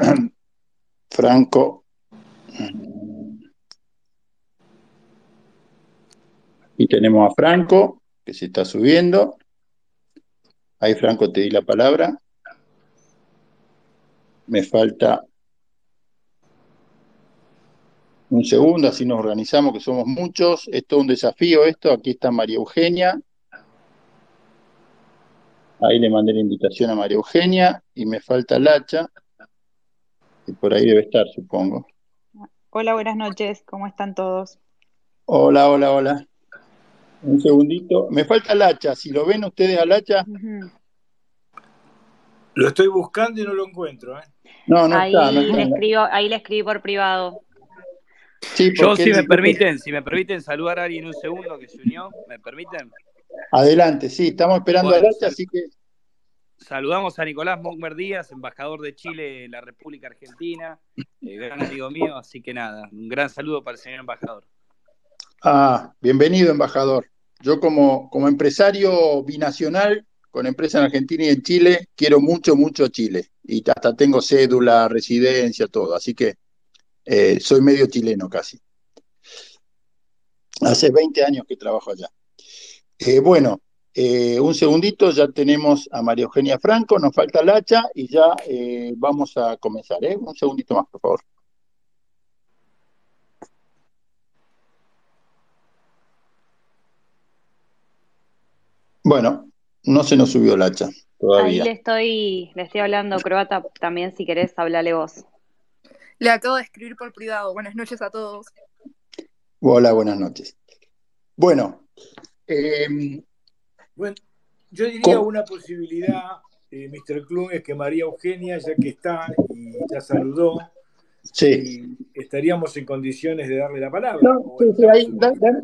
Franco. Y tenemos a Franco, que se está subiendo. Ahí, Franco, te di la palabra. Me falta un segundo, así nos organizamos, que somos muchos. Es todo un desafío esto. Aquí está María Eugenia. Ahí le mandé la invitación a María Eugenia y me falta Lacha, y por ahí debe estar, supongo. Hola, buenas noches, ¿cómo están todos? Hola, hola, hola. Un segundito. Me falta Lacha, si lo ven ustedes a Lacha. Lo estoy buscando y no lo encuentro. ¿eh? No, no está. Le escribo, ahí le escribí por privado. Sí, Yo, si me permiten, si me permiten saludar a alguien un segundo que se unió, ¿me permiten? Adelante, sí, estamos esperando a Lacha, así que. Saludamos a Nicolás Mockmer Díaz, embajador de Chile en la República Argentina, eh, gran amigo mío, así que nada, un gran saludo para el señor embajador. Ah, bienvenido, embajador. Yo como, como empresario binacional, con empresa en Argentina y en Chile, quiero mucho, mucho Chile. Y hasta tengo cédula, residencia, todo. Así que eh, soy medio chileno casi. Hace 20 años que trabajo allá. Eh, bueno, eh, un segundito, ya tenemos a María Eugenia Franco, nos falta Lacha y ya vamos a comenzar. Un segundito más, por favor. Bueno, no se nos subió Lacha todavía. Ahí le estoy, le estoy hablando croata también, si querés, hablale vos. Le acabo de escribir por privado. Buenas noches a todos. Hola, buenas noches. Bueno, bueno yo diría una posibilidad, eh, Mr. Klum, es que María Eugenia, ya que está y ya saludó, Sí. estaríamos en condiciones de darle la palabra. No,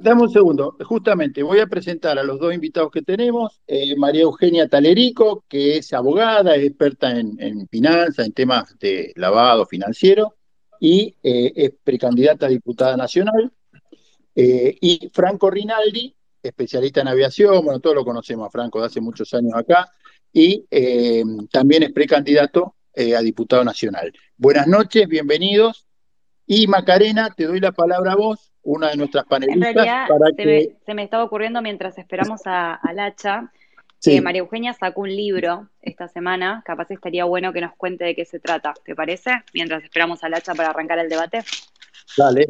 dame un segundo. Justamente, voy a presentar a los dos invitados que tenemos. Eh, María Eugenia Talerico, que es abogada, es experta en, en finanzas, en temas de lavado financiero y eh, es precandidata a diputada nacional. Eh, y Franco Rinaldi, especialista en aviación, bueno, todos lo conocemos a Franco de hace muchos años acá, y eh, también es precandidato a diputado nacional. Buenas noches, bienvenidos. Y Macarena, te doy la palabra a vos, una de nuestras panelistas. para se, me, se, me, estaba ocurriendo mientras esperamos a, a Lacha, María Eugenia sacó un libro esta semana, capaz estaría bueno que nos cuente de qué se trata, ¿te parece? Mientras esperamos al hacha para arrancar el debate. Dale.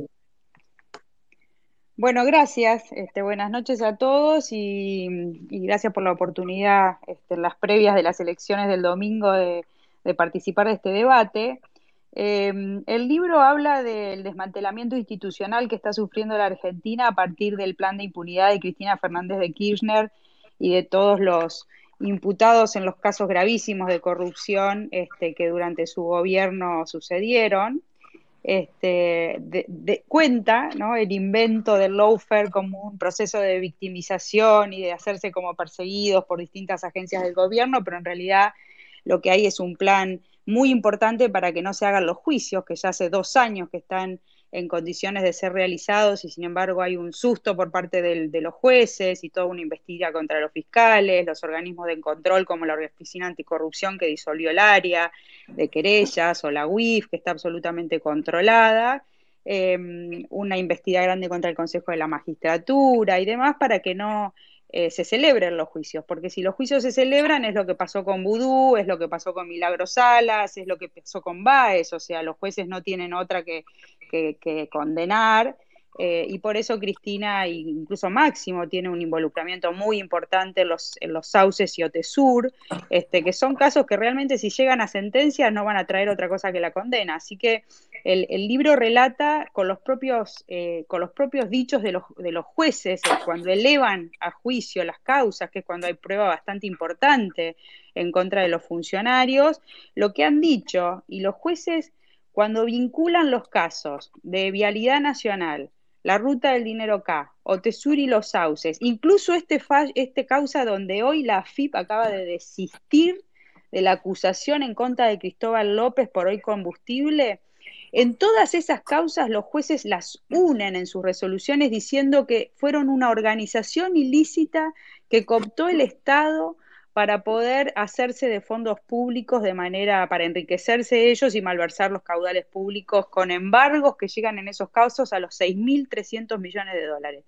Bueno, gracias. Este, buenas noches a todos y, gracias por la oportunidad este, en las previas de las elecciones del domingo de, participar de este debate. Em, el libro habla del desmantelamiento institucional que está sufriendo la Argentina a partir del plan de impunidad de Cristina Fernández de Kirchner y de todos los imputados en los casos gravísimos de corrupción este, que durante su gobierno sucedieron. Este, de, cuenta el invento del lawfare como un proceso de victimización y de hacerse como perseguidos por distintas agencias del gobierno, pero en realidad lo que hay es un plan muy importante para que no se hagan los juicios, que ya hace dos años que están en condiciones de ser realizados y sin embargo hay un susto por parte de los jueces y toda una investigación contra los fiscales, los organismos de control como la Oficina Anticorrupción que disolvió el área de querellas o la UIF que está absolutamente controlada, em, una investigación grande contra el Consejo de la Magistratura y demás para que no eh, se celebren los juicios, porque si los juicios se celebran es lo que pasó con Vudú, es lo que pasó con Milagro Salas, es lo que pasó con Baez, o sea, los jueces no tienen otra que, que, condenar. Eh, y por eso Cristina, incluso Máximo, tiene un involucramiento muy importante en los, en los sauces y Otesur, este, que son casos que realmente si llegan a sentencia no van a traer otra cosa que la condena. Así que el, libro relata con los propios, eh, con los propios dichos de los, de los jueces, eh, cuando elevan a juicio las causas, que es cuando hay prueba bastante importante en contra de los funcionarios, lo que han dicho, y los jueces cuando vinculan los casos de vialidad nacional, la ruta del dinero K, Otesur y los sauces, incluso este, este causa donde hoy la FIP acaba de desistir de la acusación en contra de Cristóbal López por hoy combustible, en todas esas causas los jueces las unen en sus resoluciones diciendo que fueron una organización ilícita que cooptó el Estado para poder hacerse de fondos públicos de manera para enriquecerse ellos y malversar los caudales públicos con embargos que llegan en esos casos a los 6.300 millones de dólares.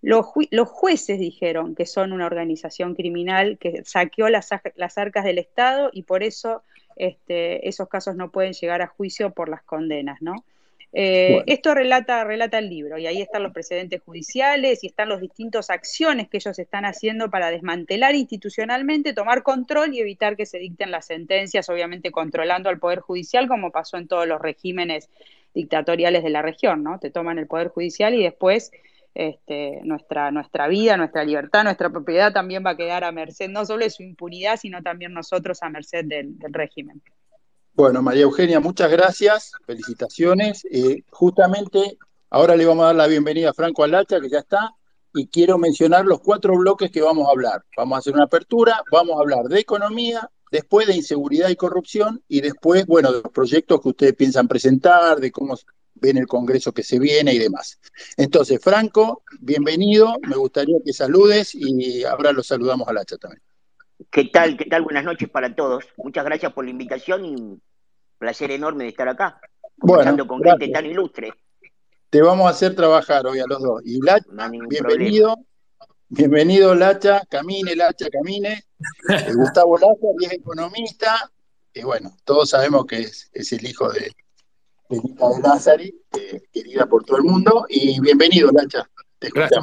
Los, jueces dijeron que son una organización criminal que saqueó las, arcas del Estado y por eso este, esos casos no pueden llegar a juicio por las condenas, ¿no? Eh, esto relata, relata el libro y ahí están los precedentes judiciales y están las distintas acciones que ellos están haciendo para desmantelar institucionalmente, tomar control y evitar que se dicten las sentencias, obviamente controlando al Poder Judicial como pasó en todos los regímenes dictatoriales de la región, ¿no? Te toman el Poder Judicial y después este, nuestra, nuestra vida, nuestra libertad, nuestra propiedad también va a quedar a merced no solo de su impunidad, sino también nosotros a merced del régimen. Bueno, María Eugenia, muchas gracias, felicitaciones. Eh, justamente ahora le vamos a dar la bienvenida a Franco Alacha, que ya está, y quiero mencionar los cuatro bloques que vamos a hablar. Vamos a hacer una apertura, vamos a hablar de economía, después de inseguridad y corrupción, y después, bueno, de los proyectos que ustedes piensan presentar, de cómo ven el Congreso que se viene y demás. Entonces, Franco, bienvenido, me gustaría que saludes y ahora lo saludamos a Lacha también. ¿Qué tal? ¿Qué tal? Buenas noches para todos. Muchas gracias por la invitación y placer enorme de estar acá, bueno, con gente tan ilustre. Te vamos a hacer trabajar hoy a los dos. Y Lacha, bienvenido. Bienvenido, Lacha, camine, Lacha, camine. Gustavo Lacha, es economista. Y bueno, todos sabemos que es, el hijo de, de Nita de Lázari, eh, querida por todo el mundo. Y bienvenido, Lacha. Gracias,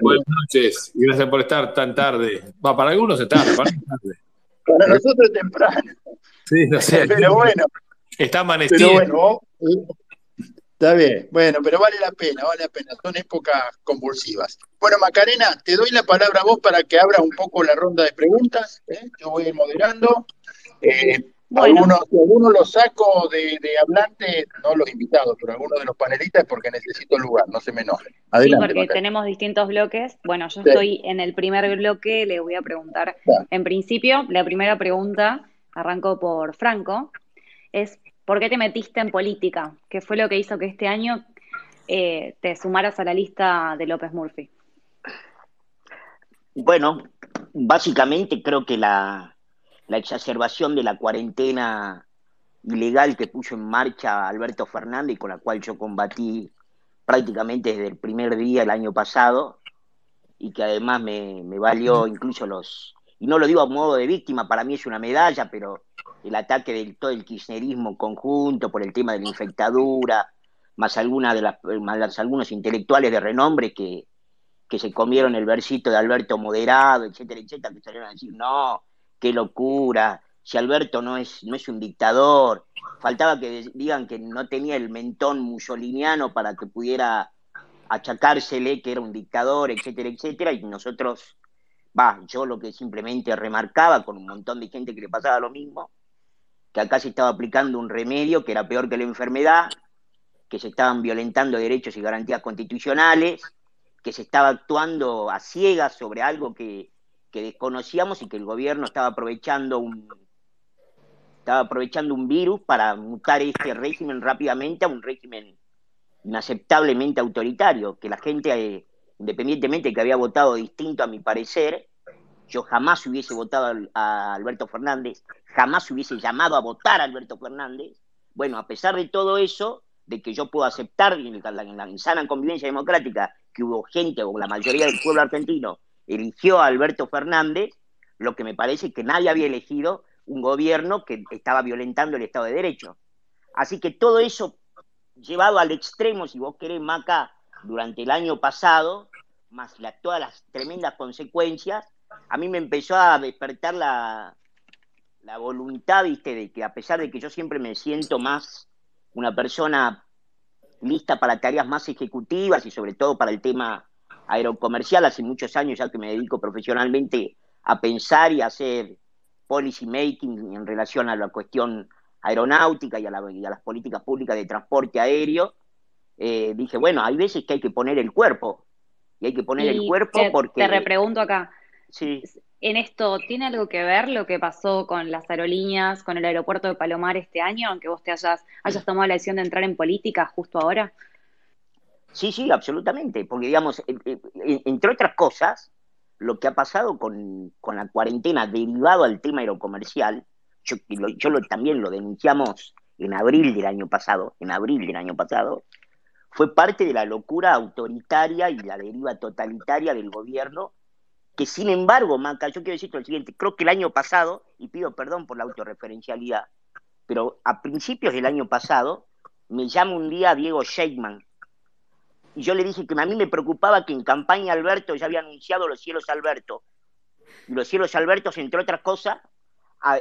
Buenas noches y gracias por estar tan tarde. Va, para algunos es tarde, para, tarde. para nosotros es temprano. Sí, no sé. Pero bueno. Está amanecido. Pero bueno, está bien. Bueno, pero vale la pena, vale la pena. Son épocas convulsivas. Bueno, Macarena, te doy la palabra a vos para que abra un poco la ronda de preguntas. ¿eh? Yo voy a ir moderando. Eh, algunos, algunos los saco de, hablante, no los invitados, pero algunos de los panelistas porque necesito lugar, no se me enojen. Adelante, sí, porque tenemos distintos bloques. Bueno, yo estoy en el primer bloque, le voy a preguntar. En principio, la primera pregunta, arranco por Franco, es ¿por qué te metiste en política? ¿Qué fue lo que hizo que este año eh, te sumaras a la lista de López Murphy? Bueno, básicamente creo que la, la exacerbación de la cuarentena ilegal que puso en marcha Alberto Fernández con la cual yo combatí prácticamente desde el primer día el año pasado y que además me, valió incluso los, y no lo digo a modo de víctima, para mí es una medalla, pero el ataque del todo el kirchnerismo conjunto por el tema de la infectadura, más, alguna de las, más algunos intelectuales de renombre que, que se comieron el versito de Alberto moderado, etcétera, etcétera, que salieron a decir, no, qué locura, si Alberto no es, no es un dictador, faltaba que digan que no tenía el mentón musoliniano para que pudiera achacársele que era un dictador, etcétera, etcétera, y nosotros, va, yo lo que simplemente remarcaba con un montón de gente que le pasaba lo mismo, que acá se estaba aplicando un remedio que era peor que la enfermedad, que se estaban violentando derechos y garantías constitucionales, que se estaba actuando a ciegas sobre algo que que desconocíamos y que el gobierno estaba aprovechando un estaba aprovechando un virus para mutar este régimen rápidamente a un régimen inaceptablemente autoritario, que la gente, eh, independientemente de que había votado distinto a mi parecer, yo jamás hubiese votado a Alberto Fernández, jamás hubiese llamado a votar a Alberto Fernández. Bueno, a pesar de todo eso, de que yo puedo aceptar en la, en la sana convivencia democrática que hubo gente, o la mayoría del pueblo argentino, eligió a Alberto Fernández, lo que me parece que nadie había elegido un gobierno que estaba violentando el Estado de Derecho. Así que todo eso llevado al extremo, si vos querés, Maca, durante el año pasado, más todas las tremendas consecuencias, a mí me empezó a despertar la, la voluntad, viste, de que a pesar de que yo siempre me siento más una persona lista para tareas más ejecutivas y sobre todo para el tema aerocomercial, hace muchos años ya que me dedico profesionalmente a pensar y a hacer policy making en relación a la cuestión aeronáutica y a, las políticas públicas de transporte aéreo, eh, dije, bueno, hay veces que hay que poner el cuerpo. Y hay que poner el cuerpo porque... Te repregunto acá. Sí. En esto, ¿tiene algo que ver lo que pasó con las aerolíneas, con el aeropuerto de Palomar este año, aunque vos te hayas, hayas tomado la decisión de entrar en política justo ahora? Sí, sí, absolutamente, porque digamos, entre otras cosas, lo que ha pasado con, la cuarentena derivado al tema aerocomercial, yo, yo lo, también lo denunciamos en abril del año pasado, en abril del año pasado, fue parte de la locura autoritaria y la deriva totalitaria del gobierno, que sin embargo, Maca, yo quiero decirte lo siguiente, creo que el año pasado, y pido perdón por la autorreferencialidad, pero a principios del año pasado, me llama un día Diego Sheikman, y yo le dije que a mí me preocupaba que en campaña Alberto ya había anunciado los cielos Alberto. Y los cielos Alberto, entre otras cosas,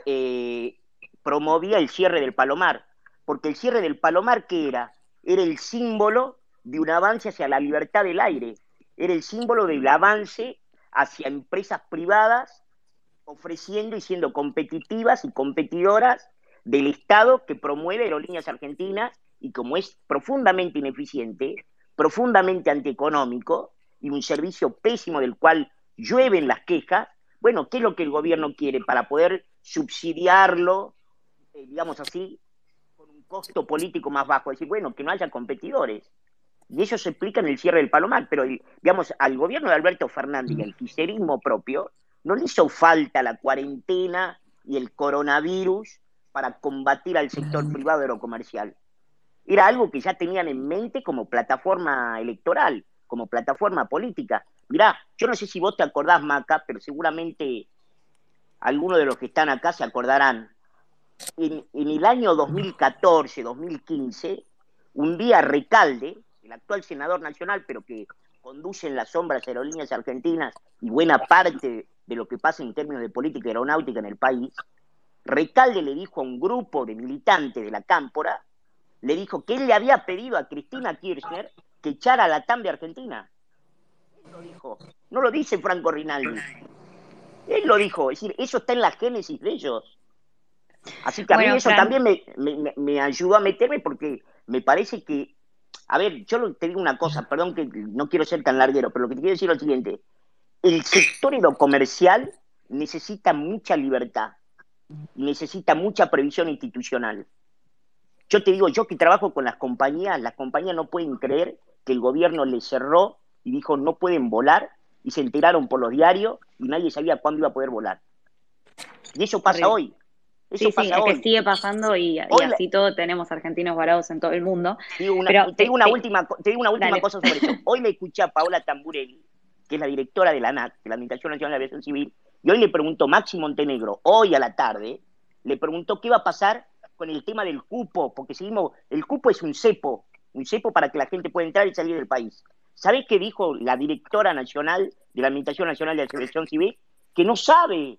eh, promovía el cierre del Palomar. Porque el cierre del Palomar, ¿qué era? Era el símbolo de un avance hacia la libertad del aire. Era el símbolo del avance hacia empresas privadas ofreciendo y siendo competitivas y competidoras del Estado que promueve aerolíneas argentinas y como es profundamente ineficiente, profundamente antieconómico y un servicio pésimo del cual llueven las quejas, bueno, ¿qué es lo que el gobierno quiere para poder subsidiarlo, eh, digamos así, con un costo político más bajo? Es decir, bueno, que no haya competidores. Y eso se explica en el cierre del Palomar, pero digamos, al gobierno de Alberto Fernández y al quiserismo propio no le hizo falta la cuarentena y el coronavirus para combatir al sector privado aerocomercial era algo que ya tenían en mente como plataforma electoral, como plataforma política. Mirá, yo no sé si vos te acordás, Maca, pero seguramente algunos de los que están acá se acordarán. En, el año 2014, 2015, un día Recalde, el actual senador nacional, pero que conduce en las sombras aerolíneas argentinas y buena parte de lo que pasa en términos de política aeronáutica en el país, Recalde le dijo a un grupo de militantes de la Cámpora le dijo que él le había pedido a Cristina Kirchner que echara a la TAM de Argentina. Él lo dijo. No lo dice Franco Rinaldi. Él lo dijo. Es decir, eso está en la génesis de ellos. Así que a mí eso también me, ayudó a meterme porque me parece que, a ver, yo te digo una cosa, perdón que no quiero ser tan larguero, pero lo que te quiero decir es lo siguiente. El sector comercial necesita mucha libertad y necesita mucha previsión institucional. Yo te digo, yo que trabajo con las compañías, las compañías no pueden creer que el gobierno les cerró y dijo no pueden volar y se enteraron por los diarios y nadie sabía cuándo iba a poder volar. Y eso pasa hoy. sí, sí, es que sigue pasando y, así todo tenemos argentinos varados en todo el mundo. Te digo una, te, digo una última, te digo una última cosa sobre eso. Hoy le escuché a Paola Tamburelli, que es la directora de la ANAC, de la Administración Nacional de Aviación Civil, y hoy le preguntó Maxi Montenegro, hoy a la tarde, le preguntó qué va a pasar con el tema del cupo, porque seguimos, el cupo es un cepo, un cepo para que la gente pueda entrar y salir del país. ¿Sabes qué dijo la directora nacional de la Administración Nacional de la Selección Civil? Que no sabe,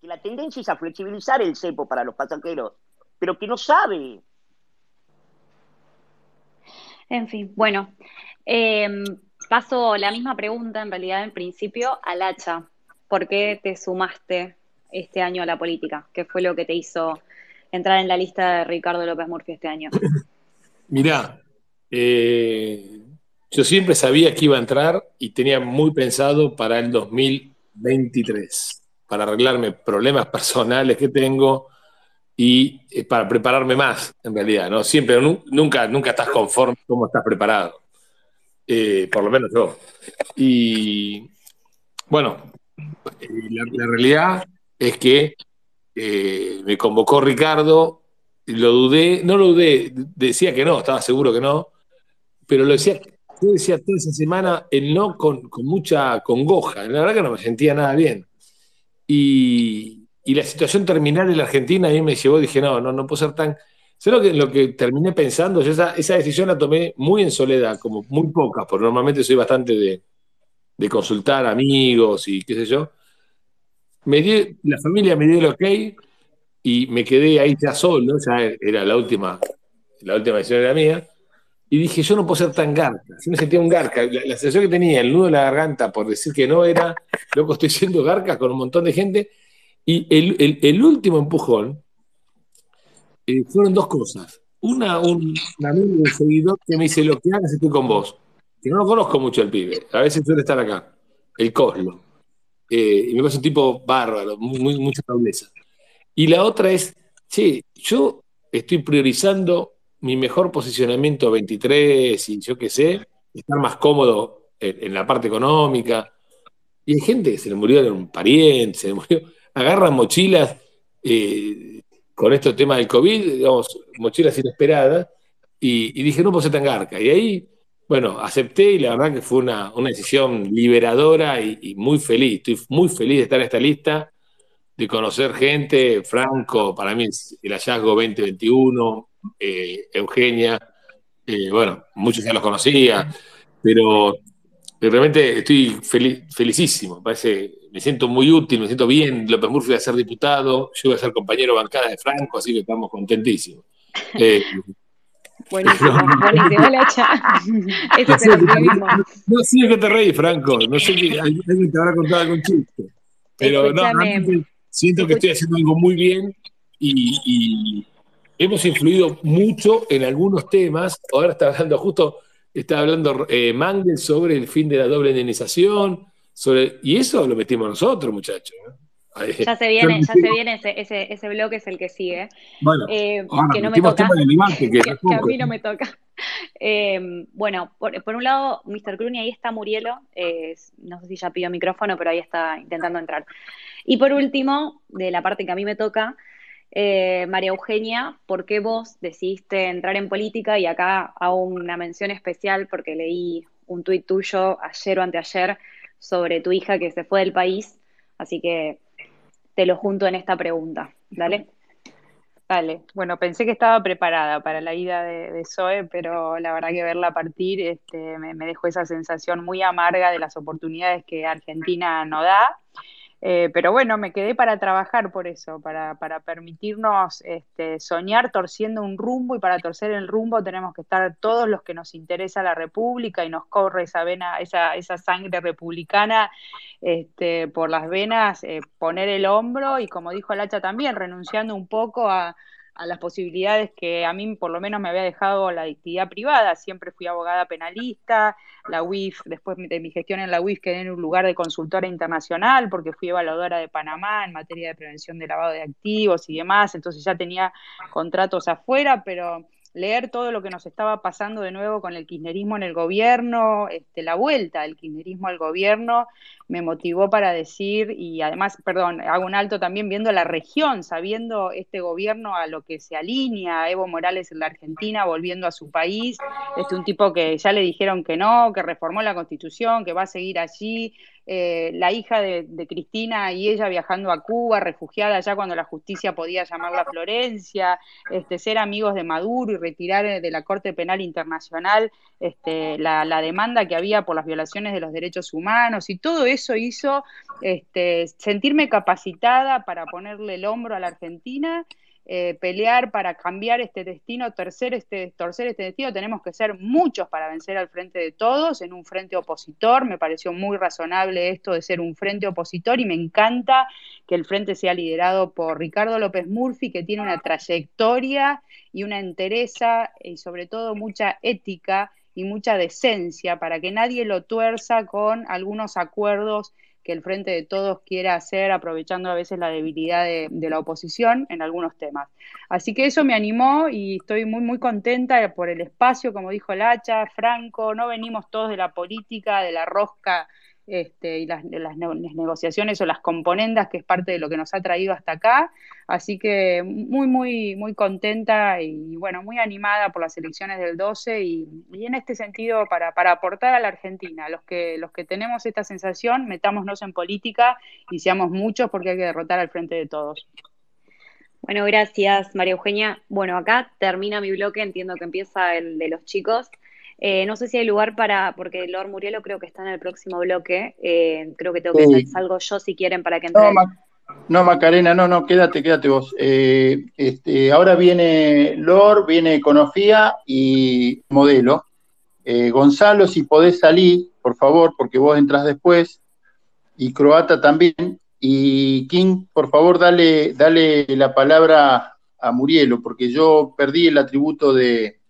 que la tendencia es a flexibilizar el cepo para los pasajeros, pero que no sabe. En fin, bueno, em, paso la misma pregunta en realidad en principio al hacha. ¿Por qué te sumaste este año a la política? ¿Qué fue lo que te hizo entrar en la lista de Ricardo López Murphy este año? Mirá, eh, yo siempre sabía que iba a entrar y tenía muy pensado para el 2023, para arreglarme problemas personales que tengo y eh, para prepararme más, en realidad, ¿no? Siempre, nunca, nunca estás conforme como estás preparado. Eh, por lo menos yo. Y bueno, la realidad es que eh, me convocó Ricardo, lo dudé, no lo dudé, decía que no, estaba seguro que no, pero lo decía, yo decía toda esa semana el no con, mucha congoja, la verdad que no me sentía nada bien. Y, la situación terminal en la Argentina a mí me llevó, dije, no, no, no puedo ser tan... Sé lo que, lo que terminé pensando, esa, esa decisión la tomé muy en soledad, como muy pocas, porque normalmente soy bastante de, de consultar amigos y qué sé yo me la familia me dio el ok y me quedé ahí ya solo, ya era la última, la última decisión era mía, y dije, yo no puedo ser tan garca, yo me sentía un garca, la, sensación que tenía, el nudo de la garganta por decir que no era, loco, estoy siendo garca con un montón de gente, y el, último empujón eh, fueron dos cosas. Una, un, amigo, un seguidor que me dice, lo que hagas estoy con vos, que no lo conozco mucho el pibe, a veces suele estar acá, el Coslo. Eh, y me parece un tipo bárbaro, mucha nobleza. Y la otra es, sí, yo estoy priorizando mi mejor posicionamiento 23 y yo qué sé, estar más cómodo en, la parte económica. Y hay gente que se le murió de un pariente, se le murió. Agarran mochilas eh, con estos temas del COVID, digamos, mochilas inesperadas, y, dije, no puedo ser tan garca. Y ahí, bueno, acepté y la verdad que fue una, decisión liberadora y, muy feliz. Estoy muy feliz de estar en esta lista, de conocer gente. Franco, para mí es el hallazgo 2021, eh, Eugenia, eh, bueno, muchos ya los conocía, pero realmente estoy felicísimo. Parece, me siento muy útil, me siento bien. López Murphy va a ser diputado, yo voy a ser compañero bancada de Franco, así que estamos contentísimos. Eh, Buenísimo, buenísimo, Eso es lo No sé qué te reí, Franco. No sé si alguien te habrá contado algún chiste. Pero no, siento que estoy haciendo algo muy bien y, hemos influido mucho en algunos temas. Ahora está hablando justo, está hablando eh, Mangel sobre el fin de la doble indemnización. Sobre, y eso lo metimos nosotros, muchachos. Ya se viene, ya se viene ese, ese, ese bloque es el que sigue. Bueno, eh, que no me toca. que, a mí no me toca. Eh, bueno, por, un lado, Mr. Clooney, ahí está Murielo. Eh, no sé si ya pidió micrófono, pero ahí está intentando entrar. Y por último, de la parte que a mí me toca, María Eugenia, ¿por qué vos decidiste entrar en política? Y acá hago una mención especial porque leí un tuit tuyo ayer o anteayer sobre tu hija que se fue del país. Así que te lo junto en esta pregunta. Dale. Vale, bueno, pensé que estaba preparada para la ida de, Zoe, pero la verdad que verla partir este, me, dejó esa sensación muy amarga de las oportunidades que Argentina no da eh, pero bueno, me quedé para trabajar por eso, para, para permitirnos este, soñar torciendo un rumbo y para torcer el rumbo tenemos que estar todos los que nos interesa la República y nos corre esa vena, esa, esa sangre republicana este, por las venas, eh, poner el hombro y como dijo Lacha también, renunciando un poco a, a las posibilidades que a mí por lo menos me había dejado la actividad privada. Siempre fui abogada penalista, la UIF, después de mi gestión en la UIF quedé en un lugar de consultora internacional porque fui evaluadora de Panamá en materia de prevención de lavado de activos y demás, entonces ya tenía contratos afuera, pero leer todo lo que nos estaba pasando de nuevo con el kirchnerismo en el gobierno, este, la vuelta del kirchnerismo al gobierno, me motivó para decir, y además, perdón, hago un alto también viendo la región, sabiendo este gobierno a lo que se alinea, Evo Morales en la Argentina, volviendo a su país, este, un tipo que ya le dijeron que no, que reformó la constitución, que va a seguir allí, eh, la hija de, Cristina y ella viajando a Cuba, refugiada ya cuando la justicia podía llamarla Florencia, este, ser amigos de Maduro y retirar de la Corte Penal Internacional este, la, demanda que había por las violaciones de los derechos humanos y todo eso hizo este, sentirme capacitada para ponerle el hombro a la Argentina eh, pelear para cambiar este destino, tercer este, torcer este destino, tenemos que ser muchos para vencer al frente de todos, en un frente opositor. Me pareció muy razonable esto de ser un frente opositor y me encanta que el frente sea liderado por Ricardo López Murphy, que tiene una trayectoria y una entereza y sobre todo mucha ética y mucha decencia para que nadie lo tuerza con algunos acuerdos que el Frente de Todos quiera hacer, aprovechando a veces la debilidad de, la oposición en algunos temas. Así que eso me animó y estoy muy, muy contenta por el espacio, como dijo Lacha, Franco, no venimos todos de la política, de la rosca este, y las, negociaciones o las componendas, que es parte de lo que nos ha traído hasta acá. Así que muy, muy, muy contenta y bueno, muy animada por las elecciones del 12 y, en este sentido para, para, aportar a la Argentina. Los que, los que tenemos esta sensación, metámonos en política y seamos muchos porque hay que derrotar al frente de todos. Bueno, gracias María Eugenia. Bueno, acá termina mi bloque, entiendo que empieza el de los chicos. Eh, no sé si hay lugar para, porque Lord Murielo creo que está en el próximo bloque. Eh, creo que tengo que hacer algo yo si quieren para que entre. No, Macarena, no, no, quédate, quédate vos. Eh, este, ahora viene Lord, viene Econofía y Modelo. Gonzalo, si podés salir, por favor, porque vos entras después. Y Croata también. Y King, por favor, dale, dale la palabra a Murielo, porque yo perdí el atributo de,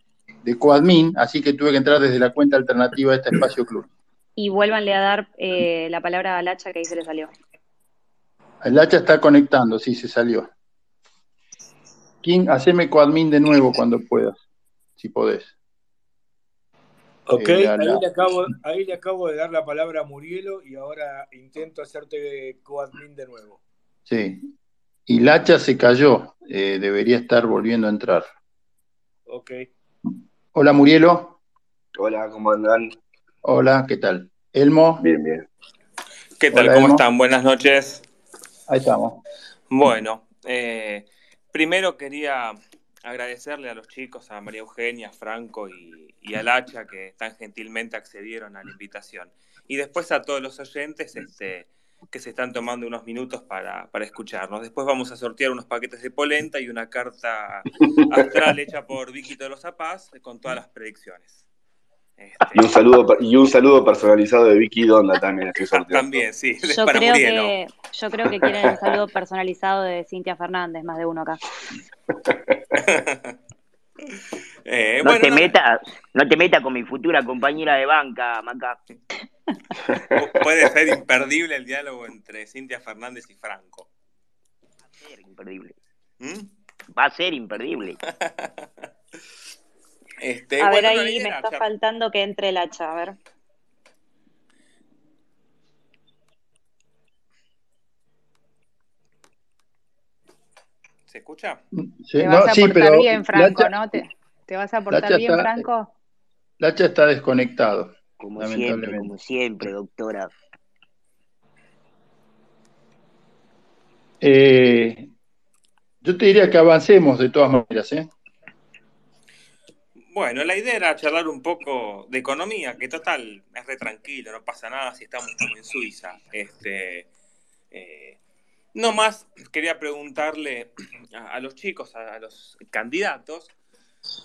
de coadmin, así que tuve que entrar desde la cuenta alternativa de este espacio club. Y vuélvanle a dar eh, la palabra al hacha que ahí se le salió. El hacha está conectando, sí, se salió. King, haceme coadmin de nuevo cuando puedas, si podés. Ok, ahí, Le acabo, ahí, le acabo, de dar la palabra a Murielo y ahora intento hacerte coadmin de nuevo. Sí. Y Lacha se cayó, eh, debería estar volviendo a entrar. Ok. Hola Murielo. Hola, ¿cómo andan? Hola, ¿qué tal? Elmo. Bien, bien. ¿Qué tal? ¿Cómo están? Buenas noches. Ahí estamos. Bueno, eh, primero quería agradecerle a los chicos, a María Eugenia, a Franco y, y a Lacha que tan gentilmente accedieron a la invitación. Y después a todos los oyentes este, que se están tomando unos minutos para, escucharnos. Después vamos a sortear unos paquetes de polenta y una carta astral hecha por Vicky de los Zapaz con todas las predicciones. Este, y, un saludo, y un saludo personalizado de Vicky Donda también sorteando. También, sí. Yo, creo que, yo creo que quieren un saludo personalizado de Cintia Fernández, más de uno acá. Eh, no, te metas, no te metas con mi futura compañera de banca, Maca. Puede ser imperdible el diálogo entre Cintia Fernández y Franco. Va a ser imperdible. ¿Mm? Va a ser imperdible. Este, a ver, ahí me está faltando que entre el hacha, a ver. ¿Se escucha? Sí, te vas a portar bien, Franco, ¿no? ¿Te, vas a portar bien, Franco? Lacha está desconectado. Como siempre, como siempre, doctora. Eh, yo te diría que avancemos de todas maneras, ¿eh? Bueno, la idea era charlar un poco de economía, que total es re tranquilo, no pasa nada si estamos como en Suiza. Este, eh, no más quería preguntarle a, los chicos, a, los candidatos,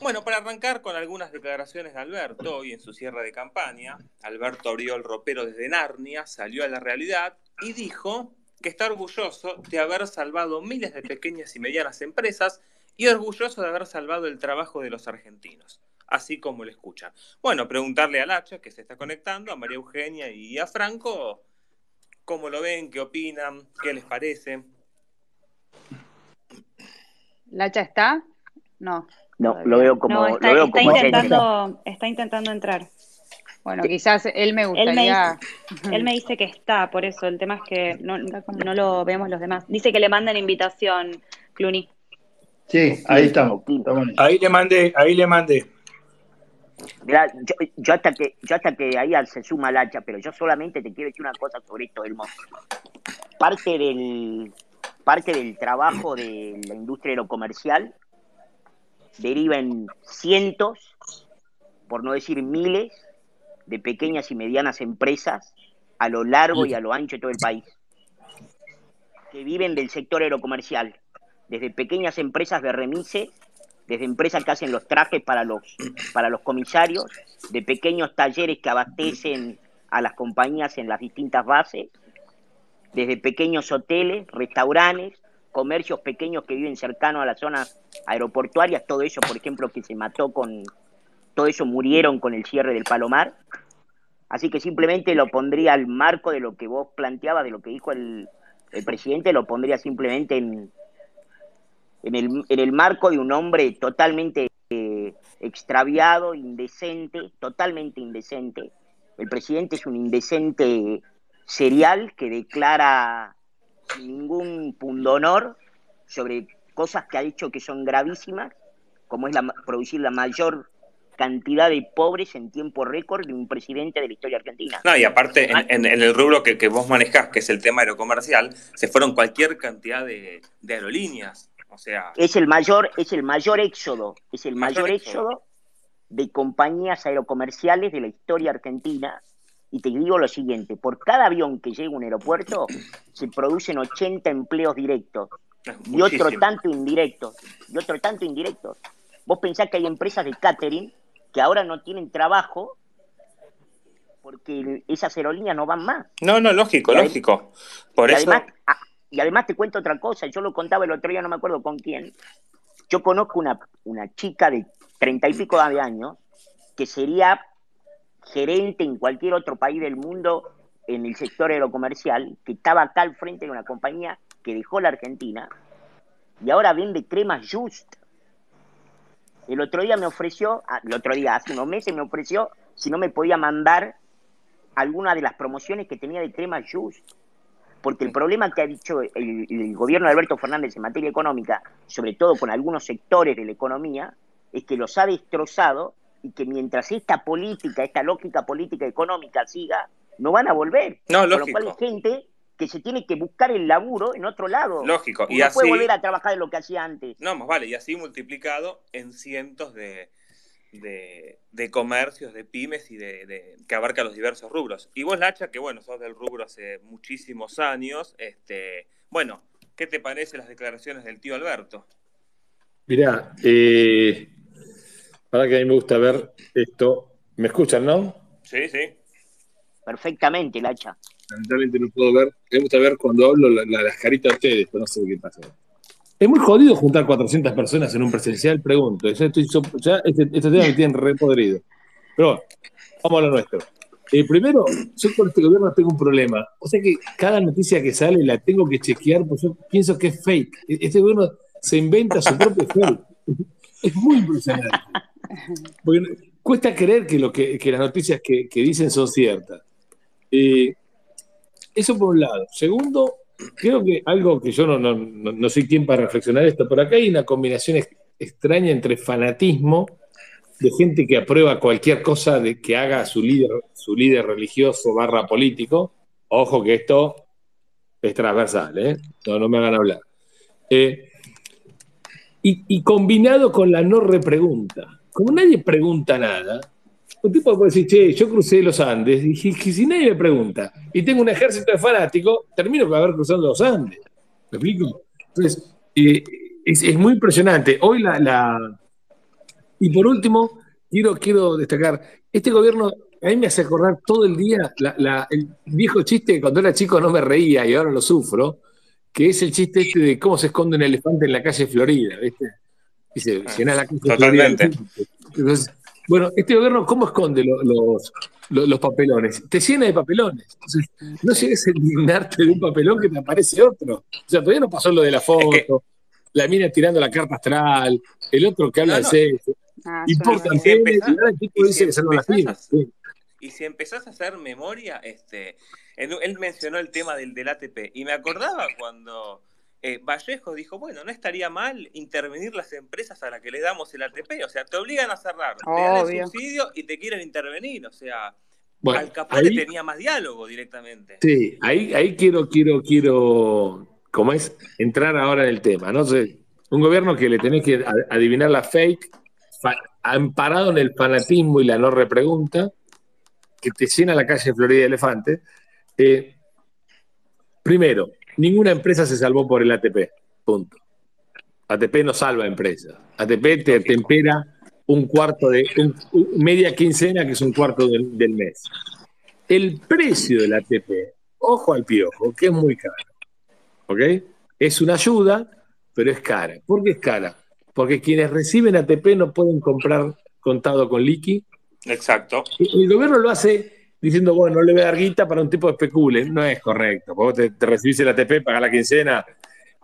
bueno, para arrancar con algunas declaraciones de Alberto hoy en su cierre de campaña, Alberto abrió el ropero desde Narnia, salió a la realidad y dijo que está orgulloso de haber salvado miles de pequeñas y medianas empresas y orgulloso de haber salvado el trabajo de los argentinos, así como lo escuchan. Bueno, preguntarle a Lacha, que se está conectando, a María Eugenia y a Franco, cómo lo ven, qué opinan, qué les parece. ¿Lacha está? No. No, lo veo como. está, intentando, está intentando entrar. Bueno, quizás él me gustaría. Él me, dice, que está, por eso el tema es que no, no lo vemos los demás. Dice que le mandan invitación, Cluny. Sí, ahí estamos. Ahí le mandé, ahí le mandé. yo, hasta que yo hasta que ahí se suma la hacha, pero yo solamente te quiero decir una cosa sobre esto, Elmo. Parte del parte del trabajo de la industria aerocomercial deriva en cientos, por no decir miles, de pequeñas y medianas empresas a lo largo y a lo ancho de todo el país, que viven del sector aerocomercial, desde pequeñas empresas de remise, desde empresas que hacen los trajes para los, para los comisarios, de pequeños talleres que abastecen a las compañías en las distintas bases, desde pequeños hoteles, restaurantes, comercios pequeños que viven cercanos a las zonas aeroportuarias, todo eso, por ejemplo, que se mató con, todo eso murieron con el cierre del Palomar. Así que simplemente lo pondría al marco de lo que vos planteabas, de lo que dijo el, presidente, lo pondría simplemente en, en, el, en el marco de un hombre totalmente eh, extraviado, indecente, totalmente indecente. El presidente es un indecente serial que declara ningún pundonor sobre cosas que ha dicho que son gravísimas, como es la, producir la mayor cantidad de pobres en tiempo récord de un presidente de la historia argentina. No, y aparte, en, el rubro que, que, vos manejás, que es el tema aerocomercial, se fueron cualquier cantidad de, aerolíneas. O sea. Es el mayor, es el mayor éxodo, es el mayor, éxodo de compañías aerocomerciales de la historia argentina y te digo lo siguiente, por cada avión que llega a un aeropuerto se producen 80 empleos directos y otro tanto indirectos, y otro tanto indirectos. Vos pensás que hay empresas de catering que ahora no tienen trabajo porque esas aerolíneas no van más. No, no, lógico, lógico. Por eso... Además, ah, y además te cuento otra cosa, yo lo contaba el otro día, no me acuerdo con quién. Yo conozco una, una chica de treinta y pico de años que sería gerente en cualquier otro país del mundo en el sector aerocomercial, que estaba acá al frente de una compañía que dejó la Argentina y ahora vende cremas Just. El otro día me ofreció, ah, el otro día, hace unos meses me ofreció si no me podía mandar alguna de las promociones que tenía de crema Just. Porque el problema que ha dicho el, gobierno de Alberto Fernández en materia económica, sobre todo con algunos sectores de la economía, es que los ha destrozado y que mientras esta política, esta lógica política económica siga, no van a volver. No, Con lógico. lo cual hay gente que se tiene que buscar el laburo en otro lado. Lógico. Y no así, puede volver a trabajar en lo que hacía antes. no, más vale, y así multiplicado en cientos de, de, de comercios, de pymes y de, de- que abarca los diversos rubros. Y vos, Lacha, que bueno, sos del rubro hace muchísimos años, este, bueno, ¿qué te parecen las declaraciones del tío Alberto? Mirá, eh, para que a mí me gusta ver esto. ¿Me escuchan, no? Sí, sí. Perfectamente, Lacha. Lamentablemente no puedo ver. Me gusta ver cuando hablo la- la- las caritas de ustedes, pero no sé qué pasa. Es muy jodido juntar 400 personas en un presencial, pregunto. Ya estoy so- ya este, este tema me tiene re podrido. Pero bueno, vamos a lo nuestro. Eh, primero, yo con este gobierno tengo un problema. O sea que cada noticia que sale la tengo que chequear, porque yo pienso que es fake. E- Este gobierno se inventa su propio fake. Es muy impresionante. Cuesta creer que, lo que, las noticias que, dicen son ciertas. Eh, eso por un lado. Segundo, creo que algo que yo no, no, no, soy quien para reflexionar esto, pero acá hay una combinación ex- extraña entre fanatismo de gente que aprueba cualquier cosa de que haga su líder, su líder religioso barra político. Ojo que esto es transversal, ¿eh? No, no me hagan hablar. Eh, y combinado con la no repregunta. Como nadie pregunta nada, un tipo puede decir, che, yo crucé los Andes, y "Que si nadie me pregunta, y tengo un ejército de fanáticos, termino por haber cruzado los Andes. ¿Me explico? Entonces, eh, es, muy impresionante. Hoy la, la- Y por último, quiero, quiero destacar, este gobierno a mí me hace acordar todo el día el viejo chiste que cuando era chico no me reía y ahora lo sufro, que es el chiste este de cómo se esconde un elefante en la calle Florida, ¿viste? Dice, llena la calle Totalmente. Entonces, bueno, este gobierno, ¿cómo esconde lo- los, los, los papelones? Te llena de papelones. Entonces, no llegues a indignarte de un papelón que te aparece otro. O sea, todavía no pasó lo de la foto, la mina tirando la carta astral, el otro que habla No, no. de sexo. Ah, Importa, yo no- Si empezás- y ahora el tipo y dice si que se firma. Sí. Y si empezás a hacer memoria, este, él, él mencionó el tema del, del ATP y me acordaba cuando eh, Vallejo dijo, bueno, no estaría mal intervenir las empresas a las que le damos el ATP, o sea, te obligan a cerrar, te dan el subsidio y te quieren intervenir, o sea, Bueno, Al Capone ahí- tenía más diálogo directamente. Sí, ahí, ahí quiero, quiero, quiero, como es, entrar ahora en el tema. No sé, un gobierno que le tenés que adivinar la fake, fa- amparado en el fanatismo y la no repregunta, que te llena la calle Florida de Elefante. Eh, primero, ninguna empresa se salvó por el ATP. Punto. ATP no salva empresas. ATP te tempera un cuarto de, un- un- media quincena, que es un cuarto del, del mes. El precio del ATP, ojo al piojo, que es muy caro. ¿Ok? Es una ayuda, pero es cara. ¿Por qué es cara? Porque quienes reciben ATP no pueden comprar contado con liqui. Exacto. Y El gobierno lo hace diciendo, bueno, no le voy a dar guita para un tipo que especule. No es correcto. Vos te, te recibís el ATP, pagás la quincena.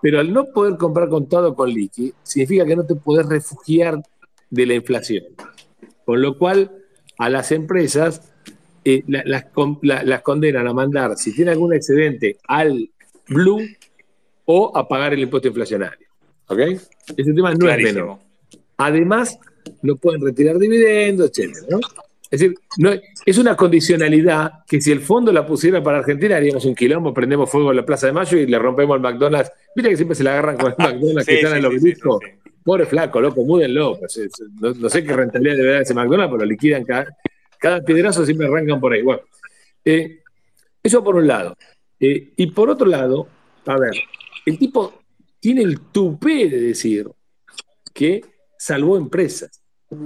Pero al no poder comprar contado con liqui, significa que no te podés refugiar de la inflación. Con lo cual, a las empresas eh, la- las, la- las condenan a mandar, si tiene algún excedente, al blue o a pagar el impuesto inflacionario. ¿Ok? Ese tema no es menor. Además, no pueden retirar dividendos, etcétera, ¿no? Es decir, no, es una condicionalidad que si el fondo la pusiera para Argentina, haríamos un quilombo, prendemos fuego en la Plaza de Mayo y le rompemos el McDonald's. Viste que siempre se la agarran con el McDonald's que están sí, en sí, sí, sí. Pobre flaco, loco, múdenlo. Pues, es- no, no sé qué rentabilidad debe dar ese McDonald's, pero liquidan cada, cada piedrazo siempre arrancan por ahí. Bueno, eh, eso por un lado. Eh, y por otro lado, a ver, el tipo tiene el tupé de decir que salvó empresas.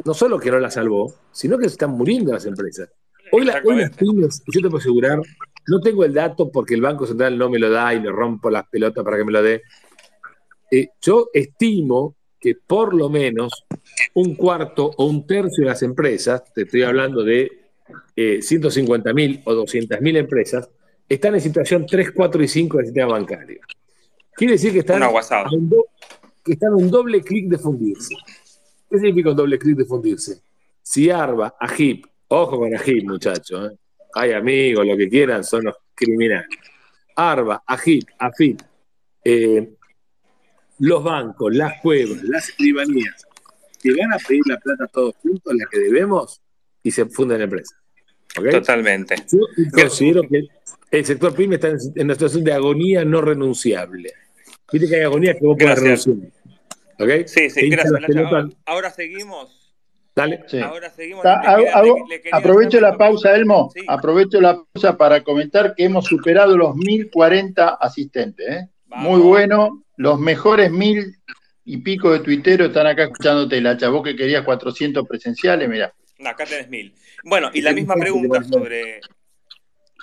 No solo que no las salvó, sino que se están muriendo las empresas. Hoy, la- hoy las pymes, yo te puedo asegurar, no tengo el dato porque el Banco Central no me lo da y le rompo las pelotas para que me lo dé. Eh, yo estimo que por lo menos un cuarto o un tercio de las empresas, te estoy hablando de eh, 150 mil o 200 mil empresas, están en situación 3, 4 y 5 del sistema bancario. Quiere decir que están, do- que están un doble clic de fundirse. ¿Qué significa un doble clic de fundirse? Si ARBA, AGIP Ojo con Agit, muchachos. ¿eh? Hay amigos, lo que quieran, son los criminales. Arba, Agit, Afit, eh, los bancos, las cuevas, las escribanías, que van a pedir la plata todos juntos, la que debemos, y se funden empresas. ¿Okay? Totalmente. Yo considero que el sector PYME está en una situación de agonía no renunciable. Viste que hay agonía que vos puedes renunciar. ¿Okay? Sí, sí, gracias. Ahora, ahora seguimos Dale. Sí. Ahora seguimos. Ta- Le quería- hago- le- le quería aprovecho la pausa, Elmo. Sí. Aprovecho la pausa para comentar que hemos superado los 1040 asistentes. ¿eh? Muy bueno. Los mejores mil y pico de tuiteros están acá escuchándote, la chavó que querías 400 presenciales, mira. No, acá tenés mil. Bueno, y la misma pregunta sobre.